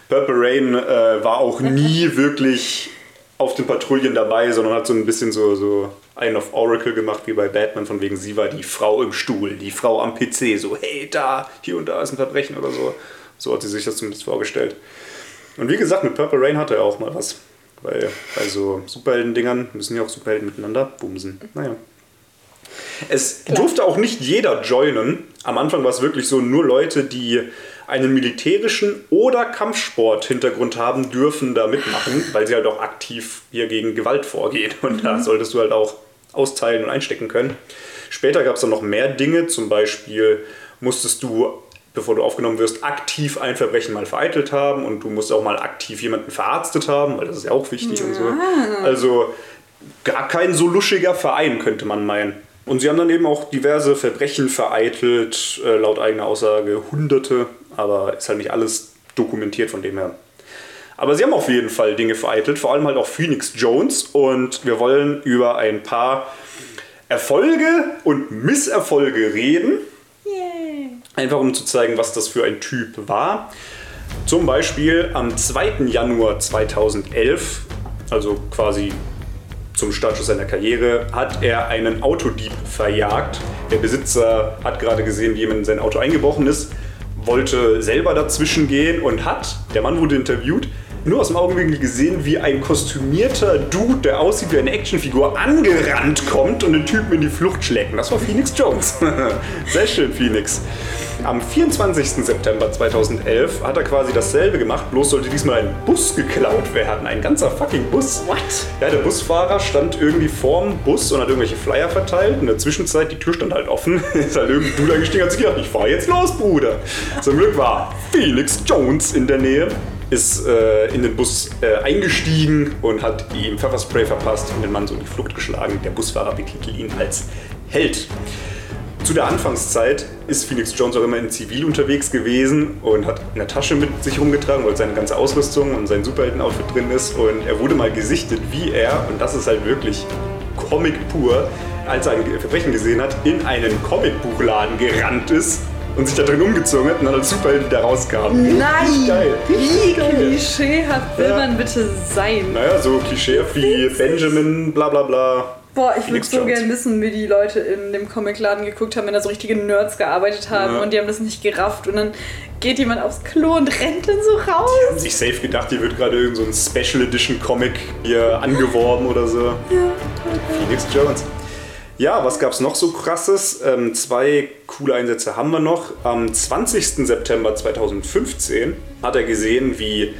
Purple Rain äh, war auch nie wirklich auf den Patrouillen dabei, sondern hat so ein bisschen so, so einen auf Oracle gemacht, wie bei Batman, von wegen sie war die Frau im Stuhl, die Frau am PC, so hey, da, hier und da ist ein Verbrechen oder so. So hat sie sich das zumindest vorgestellt. Und wie gesagt, mit Purple Rain hatte er auch mal was. Weil bei so Superhelden-Dingern müssen ja auch Superhelden miteinander bumsen. Naja. Es durfte auch nicht jeder joinen. Am Anfang war es wirklich so, nur Leute, die einen militärischen oder Kampfsport-Hintergrund haben, dürfen da mitmachen, weil sie halt auch aktiv hier gegen Gewalt vorgehen. Und da solltest du halt auch austeilen und einstecken können. Später gab es dann noch mehr Dinge, zum Beispiel musstest du, bevor du aufgenommen wirst, aktiv ein Verbrechen mal vereitelt haben und du musst auch mal aktiv jemanden verarztet haben, weil das ist ja auch wichtig und so. Also gar kein so luschiger Verein, könnte man meinen. Und sie haben dann eben auch diverse Verbrechen vereitelt, äh, laut eigener Aussage hunderte, aber ist halt nicht alles dokumentiert von dem her. Aber sie haben auf jeden Fall Dinge vereitelt, vor allem halt auch Phoenix Jones. Und wir wollen über ein paar Erfolge und Misserfolge reden. Einfach um zu zeigen, was das für ein Typ war. Zum Beispiel am 2. Januar 2011, also quasi zum Startschuss seiner Karriere hat er einen Autodieb verjagt. Der Besitzer hat gerade gesehen, wie jemand in sein Auto eingebrochen ist, wollte selber dazwischen gehen und hat, der Mann wurde interviewt, nur aus dem Augenwinkel gesehen, wie ein kostümierter Dude, der aussieht wie eine Actionfigur, angerannt kommt und den Typen in die Flucht schlägt. Und das war Phoenix Jones. Sehr schön, Phoenix. Am 24. September 2011 hat er quasi dasselbe gemacht, bloß sollte diesmal ein Bus geklaut werden. Ein ganzer fucking Bus. What? Ja, der Busfahrer stand irgendwie vorm Bus und hat irgendwelche Flyer verteilt. In der Zwischenzeit, die Tür stand halt offen. ist halt irgendein Dude eingestiegen und hat sich gedacht, ich fahr jetzt los, Bruder. Zum Glück war Felix Jones in der Nähe, ist äh, in den Bus äh, eingestiegen und hat ihm Pfefferspray verpasst und den Mann so in die Flucht geschlagen. Der Busfahrer betitelt ihn als Held. Zu der Anfangszeit ist Phoenix Jones auch immer in Zivil unterwegs gewesen und hat eine Tasche mit sich rumgetragen, weil seine ganze Ausrüstung und sein Superhelden-Outfit drin ist. Und er wurde mal gesichtet, wie er, und das ist halt wirklich Comic pur, als er ein Verbrechen gesehen hat, in einen Comicbuchladen gerannt ist und sich da drin umgezogen hat und dann als Superheld wieder rauskam. Richtig geil. Wie geil. klischeehaft will Ja. man bitte sein? Naja, so klischeehaft wie Benjamin, bla bla bla. Boah, ich würde so gern wissen, wie die Leute in dem Comicladen geguckt haben, wenn da so richtige Nerds gearbeitet haben Ja. und die haben das nicht gerafft und dann geht jemand aufs Klo und rennt dann so raus. Haben sich safe gedacht, hier wird gerade irgend so ein Special Edition Comic hier angeworben oder so. Phoenix Jones. Ja, was gab's noch so krasses? Ähm, zwei coole Einsätze haben wir noch. Am 20. September 2015 hat er gesehen, wie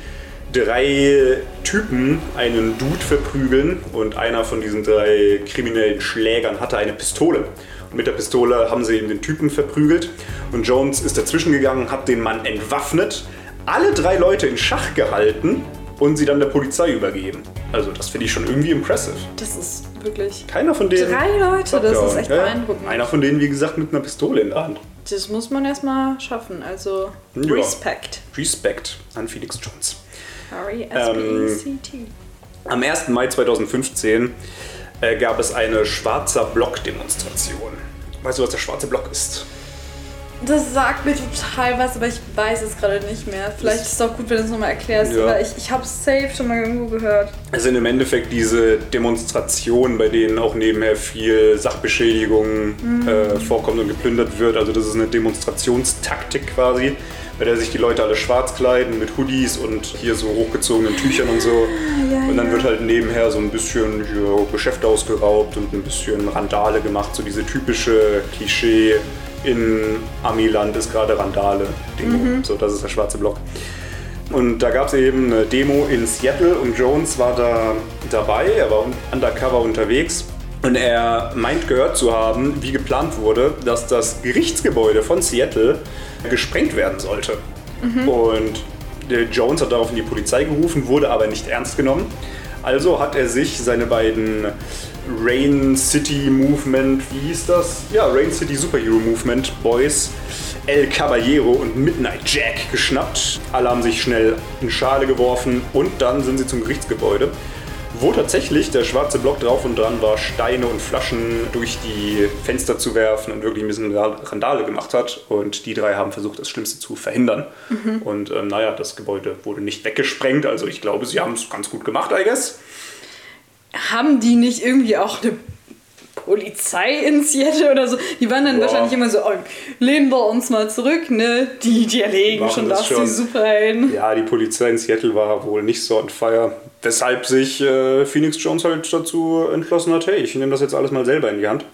drei Typen einen Dude verprügeln und einer von diesen drei kriminellen Schlägern hatte eine Pistole. Und mit der Pistole haben sie eben den Typen verprügelt und Jones ist dazwischen gegangen, hat den Mann entwaffnet, alle drei Leute in Schach gehalten und sie dann der Polizei übergeben. Also das finde ich schon irgendwie impressive. Das ist wirklich. Keiner von denen. Drei Leute, das ist echt ja. beeindruckend. Einer von denen, wie gesagt, mit einer Pistole in der Hand. Das muss man erstmal schaffen. Also Ja. Respekt. Respekt an Felix Jones. Sorry, Ähm, S-P-E-C-T. Am 1. Mai 2015 äh, gab es eine schwarzer Block-Demonstration. Weißt du, was der schwarze Block ist? Das sagt mir total was, aber ich weiß es gerade nicht mehr. Vielleicht ist es auch gut, wenn du es nochmal erklärst, Ja. weil ich, ich habe es safe schon mal irgendwo gehört. Es sind im Endeffekt diese Demonstrationen, bei denen auch nebenher viel Sachbeschädigung äh, vorkommt und geplündert wird. Also das ist eine Demonstrationstaktik quasi, bei der sich die Leute alle schwarz kleiden mit Hoodies und hier so hochgezogenen Tüchern und so. und dann wird halt nebenher so ein bisschen hier Geschäfte ausgeraubt und ein bisschen Randale gemacht. So diese typische Klischee in Amiland ist gerade Randale-Demo. So, das ist der schwarze Block. Und da gab es eben eine Demo in Seattle und Jones war da dabei, er war un- undercover unterwegs. Und er meint gehört zu haben, wie geplant wurde, dass das Gerichtsgebäude von Seattle gesprengt werden sollte. Und der Jones hat daraufhin die Polizei gerufen, wurde aber nicht ernst genommen. Also hat er sich seine beiden Rain City Movement, wie hieß das? Ja, Rain City Superhero Movement Boys, El Caballero und Midnight Jack geschnappt. Alle haben sich schnell in Schale geworfen und dann sind sie zum Gerichtsgebäude, wo tatsächlich der schwarze Block drauf und dran war, Steine und Flaschen durch die Fenster zu werfen und wirklich ein bisschen Randale gemacht hat. Und die drei haben versucht, das Schlimmste zu verhindern. Und ähm, naja, das Gebäude wurde nicht weggesprengt. Also ich glaube, sie haben es ganz gut gemacht, I guess. Haben die nicht irgendwie auch eine Polizei in Seattle oder so? Die waren dann Ja. wahrscheinlich immer so, oh, lehnen wir uns mal zurück, ne? Die, die erlegen schon das das, schon. die Superhelden. Ja, die Polizei in Seattle war wohl nicht so on fire. Weshalb sich äh, Phoenix Jones halt dazu entschlossen hat, hey, ich nehme das jetzt alles mal selber in die Hand.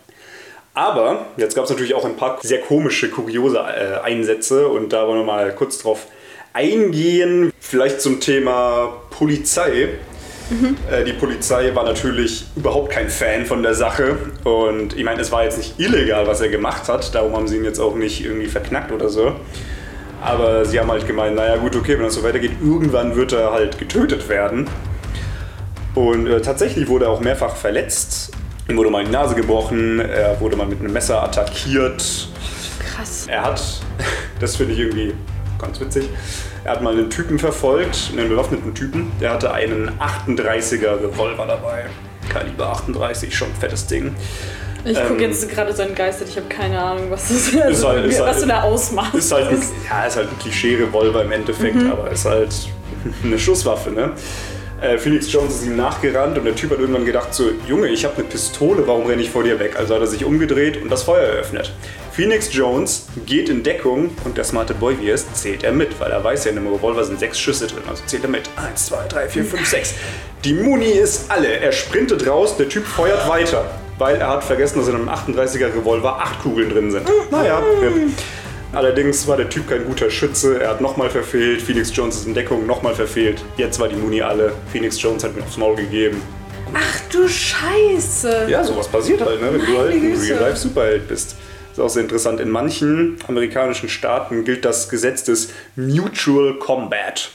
Aber jetzt gab es natürlich auch ein paar sehr komische, kuriose äh, Einsätze und da wollen wir mal kurz drauf eingehen. Vielleicht zum Thema Polizei. Äh, die Polizei war natürlich überhaupt kein Fan von der Sache und ich meine, es war jetzt nicht illegal, was er gemacht hat, darum haben sie ihn jetzt auch nicht irgendwie verknackt oder so. Aber sie haben halt gemeint, naja gut, okay, wenn das so weitergeht, irgendwann wird er halt getötet werden. Und äh, tatsächlich wurde er auch mehrfach verletzt. Ihm wurde mal die Nase gebrochen, er wurde mal mit einem Messer attackiert. Krass. Er hat, das finde ich irgendwie ganz witzig, er hat mal einen Typen verfolgt, einen bewaffneten Typen. Der hatte einen 38er Revolver dabei. Kaliber 38, schon ein fettes Ding. Ich gucke Ähm, jetzt gerade so entgeistert, ich habe keine Ahnung, was, das, Ist also, halt- ist was halt- du da ausmachst. Ist halt ein, ja, ist halt ein Klischee-Revolver im Endeffekt, aber ist halt eine Schusswaffe, ne? Äh, Phoenix Jones ist ihm nachgerannt und der Typ hat irgendwann gedacht so, Junge, ich habe eine Pistole, warum renne ich vor dir weg? Also hat er sich umgedreht und das Feuer eröffnet. Phoenix Jones geht in Deckung und der smarte Boy, wie er ist, zählt er mit, weil er weiß ja, in einem Revolver sind sechs Schüsse drin, also zählt er mit. Eins, zwei, drei, vier, fünf, sechs. Die Muni ist alle. Er sprintet raus, der Typ feuert weiter, weil er hat vergessen, dass in einem 38er Revolver acht Kugeln drin sind. Naja, RIP. Allerdings war der Typ kein guter Schütze, er hat nochmal verfehlt, Phoenix Jones ist in Deckung, nochmal verfehlt. Jetzt war die Muni alle, Phoenix Jones hat mir aufs Maul gegeben. Ach du Scheiße. Ja, sowas passiert halt, ne? wenn du halt ein. Real-Life-Superheld bist. Ist auch sehr interessant. In manchen amerikanischen Staaten gilt das Gesetz des Mutual Combat.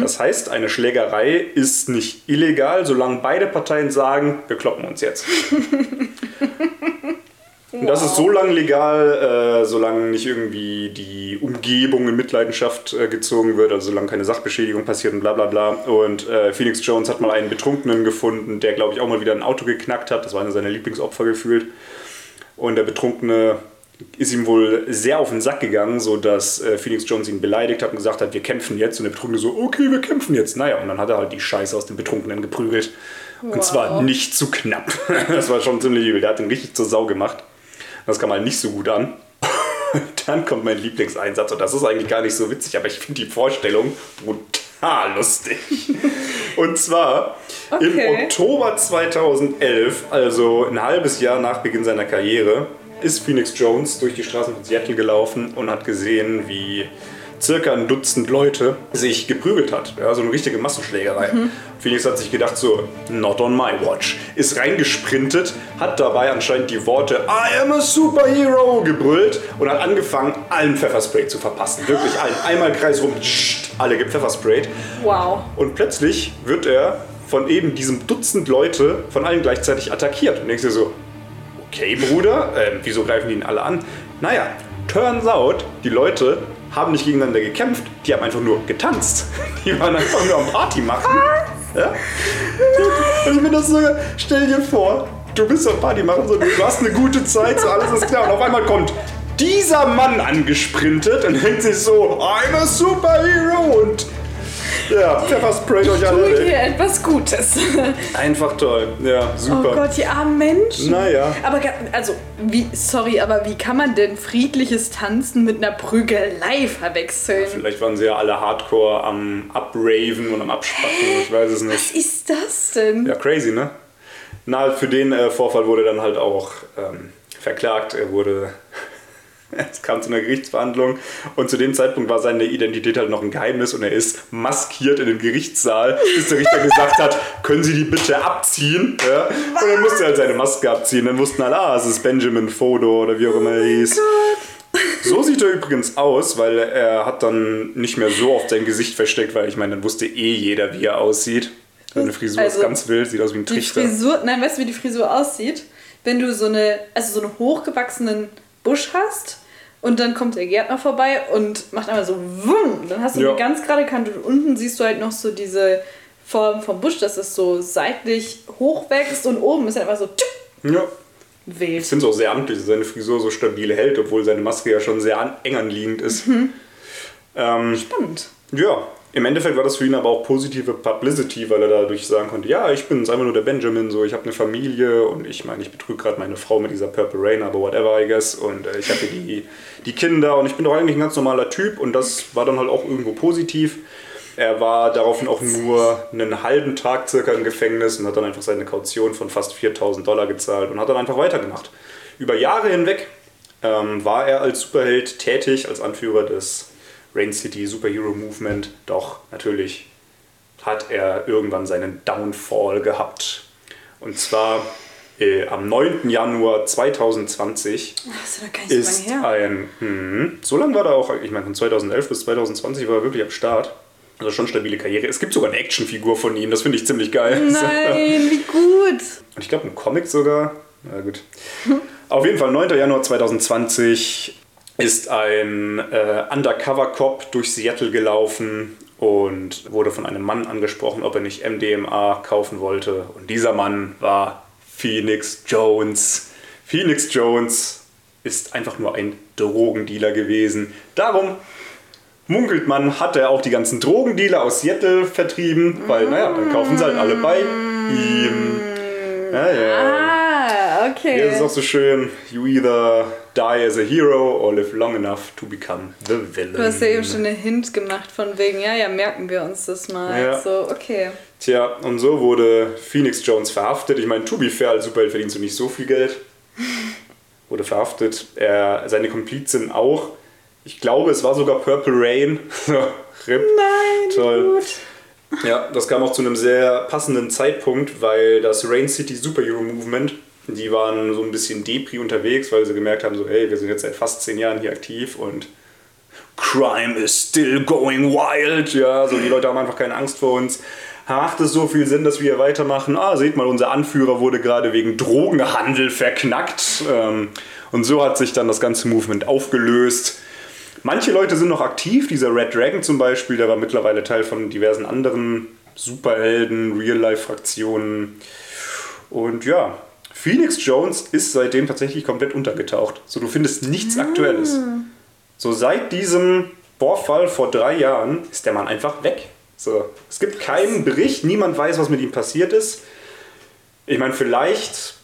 Das heißt, eine Schlägerei ist nicht illegal, solange beide Parteien sagen, wir kloppen uns jetzt. Und das ist so lange legal, äh, solange nicht irgendwie die Umgebung in Mitleidenschaft äh, gezogen wird, also solange keine Sachbeschädigung passiert und bla bla bla. Und äh, Phoenix Jones hat mal einen Betrunkenen gefunden, der glaube ich auch mal wieder ein Auto geknackt hat. Das war einer seiner Lieblingsopfer gefühlt. Und der Betrunkene ist ihm wohl sehr auf den Sack gegangen, sodass äh, Phoenix Jones ihn beleidigt hat und gesagt hat, wir kämpfen jetzt. Und der Betrunkene so, okay, wir kämpfen jetzt. Naja, und dann hat er halt die Scheiße aus dem Betrunkenen geprügelt. Und zwar nicht zu knapp. das war schon ziemlich übel. Der hat ihn richtig zur Sau gemacht. Das kam halt nicht so gut an. Dann kommt mein Lieblingseinsatz und das ist eigentlich gar nicht so witzig, aber ich finde die Vorstellung brutal lustig. Und zwar im Okay. Oktober 2011, also ein halbes Jahr nach Beginn seiner Karriere, ist Phoenix Jones durch die Straßen von Seattle gelaufen und hat gesehen, wie circa ein Dutzend Leute sich geprügelt hat. Ja, so eine richtige Massenschlägerei. Phoenix hat sich gedacht so, not on my watch. Ist reingesprintet, hat dabei anscheinend die Worte I am a superhero gebrüllt und hat angefangen, allen Pfefferspray zu verpassen. Wirklich allen. Einmal Kreis rum, tscht, alle gepfeffersprayt. Wow. Und plötzlich wird er von eben diesem Dutzend Leute von allen gleichzeitig attackiert. Und denkst dir so, okay, Bruder, äh, wieso greifen die ihn alle an? Naja, turns out, die Leute haben nicht gegeneinander gekämpft, die haben einfach nur getanzt. Die waren einfach nur am Party machen. Ja? Und ich mir das so, stell dir vor, du bist am Party machen, so, du hast eine gute Zeit, so alles ist klar. Und auf einmal kommt dieser Mann angesprintet und denkt sich so, I'm a superhero und ja, Pfefferspray euch alle Tue weg. hier etwas Gutes. Einfach toll. Ja, Oh super. Gott, die armen Menschen. Naja. Aber also, wie, sorry, aber wie kann man denn friedliches Tanzen mit einer Prügelei verwechseln? Vielleicht waren sie ja alle hardcore am Upraven und am Abspacken, ich weiß es nicht. Was ist das denn? Ja, crazy, ne? Na, für den äh, Vorfall wurde dann halt auch ähm, verklagt. Er wurde. Es kam zu einer Gerichtsverhandlung und zu dem Zeitpunkt war seine Identität halt noch ein Geheimnis und er ist maskiert in den Gerichtssaal, bis der Richter gesagt hat, können Sie die bitte abziehen? Ja? Und dann musste er halt seine Maske abziehen. Dann wussten alle, ah, es ist Benjamin Fodo oder wie auch immer er hieß. So sieht er übrigens aus, weil er hat dann nicht mehr so oft sein Gesicht versteckt, weil ich meine, dann wusste eh jeder, wie er aussieht. Seine Frisur Also, ist ganz wild, sieht aus wie ein Die Trichter. Frisur, nein, weißt du, wie die Frisur aussieht? Wenn du so eine, also so einen hochgewachsenen Busch hast und dann kommt der Gärtner vorbei und macht einmal so wumm, dann hast du Ja. eine ganz gerade Kante und unten siehst du halt noch so diese Form vom Busch, dass es so seitlich hochwächst und oben ist halt einfach so tschüpp, Ja. Ich wild. finde es auch sehr amtlich, dass seine Frisur so stabil hält, obwohl seine Maske ja schon sehr an, eng anliegend ist. Mhm. Ähm, Spannend. ja, im Endeffekt war das für ihn aber auch positive Publicity, weil er dadurch sagen konnte, ja, ich bin einfach nur der Benjamin, so ich habe eine Familie und ich meine, ich betrüge gerade meine Frau mit dieser Purple Rain, aber whatever, I guess. Und äh, ich habe die, die Kinder und ich bin doch eigentlich ein ganz normaler Typ und das war dann halt auch irgendwo positiv. Er war daraufhin auch nur einen halben Tag circa im Gefängnis und hat dann einfach seine Kaution von fast 4000 Dollar gezahlt und hat dann einfach weitergemacht. Über Jahre hinweg ähm, war er als Superheld tätig, als Anführer des Rain City Superhero Movement. Doch natürlich hat er irgendwann seinen Downfall gehabt. Und zwar äh, am 9. Januar 2020 Das ist doch gar nicht so ist lange her. ein. Hm, so lange war er auch, ich meine, von 2011 bis 2020 war er wirklich am Start. Also schon stabile Karriere. Es gibt sogar eine Actionfigur von ihm, das finde ich ziemlich geil. Nein, wie gut. Und ich glaube, ein Comic sogar. Na gut. Auf jeden Fall, 9. Januar 2020 ist ein äh, Undercover-Cop durch Seattle gelaufen und wurde von einem Mann angesprochen, ob er nicht MDMA kaufen wollte. Und dieser Mann war Phoenix Jones. Phoenix Jones ist einfach nur ein Drogendealer gewesen. Darum munkelt man, hat er auch die ganzen Drogendealer aus Seattle vertrieben, weil, naja, dann kaufen sie halt alle bei ihm. Ja, ja. Hier ist es auch so schön, you either die as a hero or live long enough to become the villain. Du hast ja eben schon einen Hint gemacht von wegen, ja, ja, merken wir uns das mal. Ja. So, okay. Tja, und so wurde Phoenix Jones verhaftet. Ich meine, to be fair, als Superheld verdienst du nicht so viel Geld. wurde verhaftet. Er, seine Komplizen auch. Ich glaube, es war sogar Purple Rain. RIP. Nein, Toll. gut. Ja, das kam auch zu einem sehr passenden Zeitpunkt, weil das Rain City Superhero Movement, die waren so ein bisschen Depri unterwegs, weil sie gemerkt haben, so, hey, wir sind jetzt seit fast zehn Jahren hier aktiv und Crime is still going wild. Ja, so die Leute haben einfach keine Angst vor uns. Macht es so viel Sinn, dass wir hier weitermachen? Ah, seht mal, unser Anführer wurde gerade wegen Drogenhandel verknackt. Ähm, und so hat sich dann das ganze Movement aufgelöst. Manche Leute sind noch aktiv. Dieser Red Dragon zum Beispiel, der war mittlerweile Teil von diversen anderen Superhelden, Real-Life-Fraktionen. Und ja, Phoenix Jones ist seitdem tatsächlich komplett untergetaucht. So, du findest nichts Aktuelles. So, seit diesem Vorfall vor drei Jahren ist der Mann einfach weg. So, es gibt keinen Bericht, niemand weiß, was mit ihm passiert ist. Ich meine, vielleicht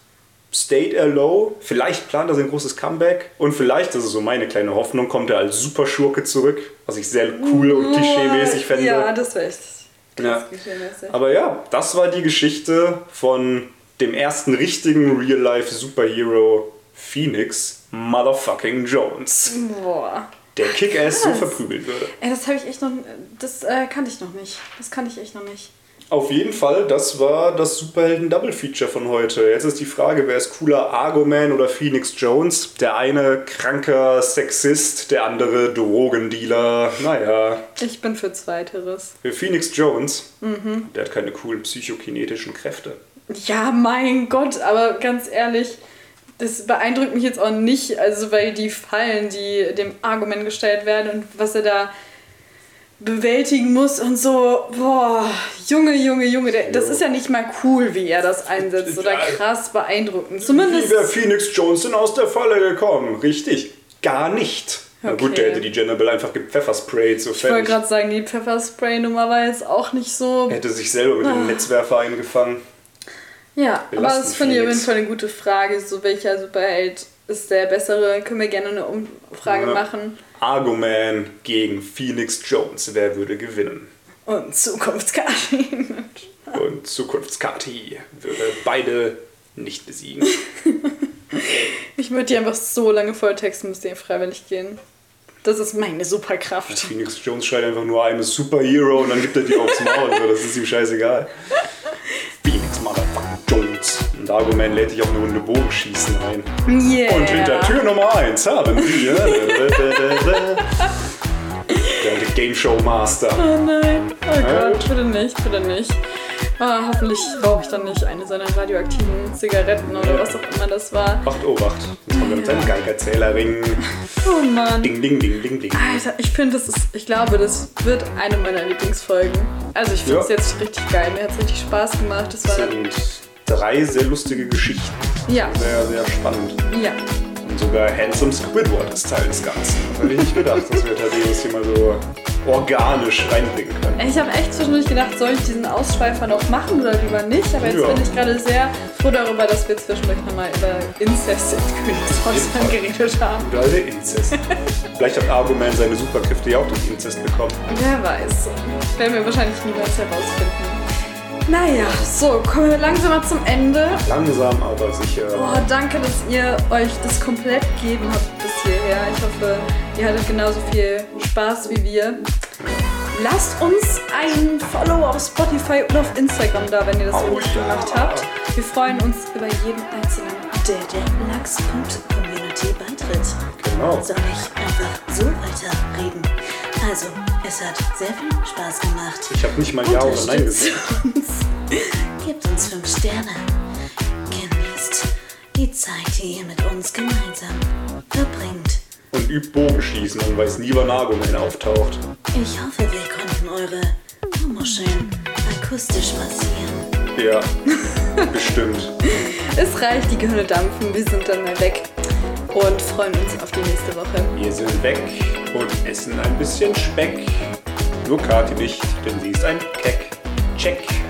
stayed er low, vielleicht plant er sein großes Comeback und vielleicht, das ist so meine kleine Hoffnung, kommt er als Superschurke zurück, was ich sehr cool und klischee-mäßig fände. Ja, das wäre echt Ja. Aber ja, das war die Geschichte von dem ersten richtigen Real-Life-Superhero Phoenix Motherfucking Jones, Boah. der Kick-Ass so verprügelt würde. Ey, das habe ich echt noch. Das äh, kannte ich noch nicht. Das kannte ich echt noch nicht. Auf jeden Fall, das war das Superhelden-Double-Feature von heute. Jetzt ist die Frage, wer ist cooler, Argo-Man oder Phoenix Jones? Der eine kranker Sexist, der andere Drogendealer. Naja, Ich bin für Zweiteres. für Phoenix Jones, Mhm. der hat keine coolen psychokinetischen Kräfte. Ja, mein Gott, aber ganz ehrlich, das beeindruckt mich jetzt auch nicht, also weil die Fallen, die dem Argument gestellt werden und was er da bewältigen muss und so, boah, Junge, Junge, Junge, der, das ist ja nicht mal cool, wie er das einsetzt oder krass beeindruckend. Zumindest Wie wäre Phoenix denn aus der Falle gekommen? Richtig, gar nicht. Na gut, Okay. der hätte die Jannibal einfach gepfeffersprayt, so Ich wollte gerade sagen, die Pfefferspray-Nummer war jetzt auch nicht so. Er hätte sich selber mit Ah. dem Netzwerfer eingefangen. Ja, aber das finde ich auf jeden. Fall eine gute Frage. So, welcher Superheld ist der bessere? Können wir gerne eine Umfrage Ja. machen. Argo-Man gegen Phoenix Jones. Wer würde gewinnen? Und Zukunftskarte. Und Zukunftskati würde beide nicht besiegen. Ich würde die einfach so lange volltexten, bis die freiwillig gehen. Das ist meine Superkraft. Phoenix Jones schreit einfach nur, I'm a Superhero und dann gibt er die aufs Maul. Das ist ihm scheißegal. Phoenix Motherfucking Und Argo-Man lädt dich auf eine Runde Bogenschießen ein. Yeah. Und hinter Tür Nummer 1 haben wir. Der alte Game Show Master. Oh nein. Oh Ja. Gott, bitte nicht, bitte nicht. Ah, hoffentlich rauche ich dann nicht eine seiner radioaktiven Zigaretten oder was auch immer das war. Wacht, oh, wacht. Jetzt kommt er mit seinem Geigerzählerring. Oh Mann. Ding, ding, ding, ding, ding. Alter, ich finde, das ist, ich glaube, das wird eine meiner Lieblingsfolgen. Also ich finde es Ja. jetzt richtig geil. Mir hat es richtig Spaß gemacht. Das war, sind drei sehr lustige Geschichten. ja, Sehr, sehr spannend. ja. Und sogar Handsome Squidward ist Teil des Ganzen. Das hätte ich nicht gedacht, dass wir Thaddeus hier mal so organisch reinbringen können. Ich habe echt zwischendurch gedacht, soll ich diesen Ausschweifer noch machen oder lieber nicht? Aber jetzt Ja. bin ich gerade sehr froh darüber, dass wir zwischendurch nochmal über Inzest in Königshäusern geredet haben. Der alte Inzest. Vielleicht hat Argument seine Superkräfte ja auch durch Inzest bekommen. Wer weiß. Werden wir wahrscheinlich niemals herausfinden. Naja, so, kommen wir langsam mal zum Ende. Langsam, aber sicher. Oh, danke, dass ihr euch das komplett gegeben habt bis hierher. Ich hoffe, ihr hattet genauso viel Spaß wie wir. Lasst uns ein Follow auf Spotify und auf Instagram da, wenn ihr das noch nicht gemacht habt. Wir freuen uns über jeden einzelnen. Der der Lachs.community beitritt. Genau. Soll ich einfach so weiterreden? Also, es hat sehr viel Spaß gemacht. Ich habe nicht mal Ja oder Nein gesagt. uns. Gebt uns fünf Sterne. Genießt die Zeit, die ihr mit uns gemeinsam verbringt. Und übt Bogenschießen und weiß nie, wann Argument auftaucht. Ich hoffe, wir konnten eure Muscheln akustisch massieren. Ja, bestimmt. Es reicht, die Gehirne dampfen, wir sind dann mal weg. Und freuen uns auf die nächste Woche. Wir sind weg und essen ein bisschen Speck. Nur Kati nicht, denn sie ist ein Keck. Check.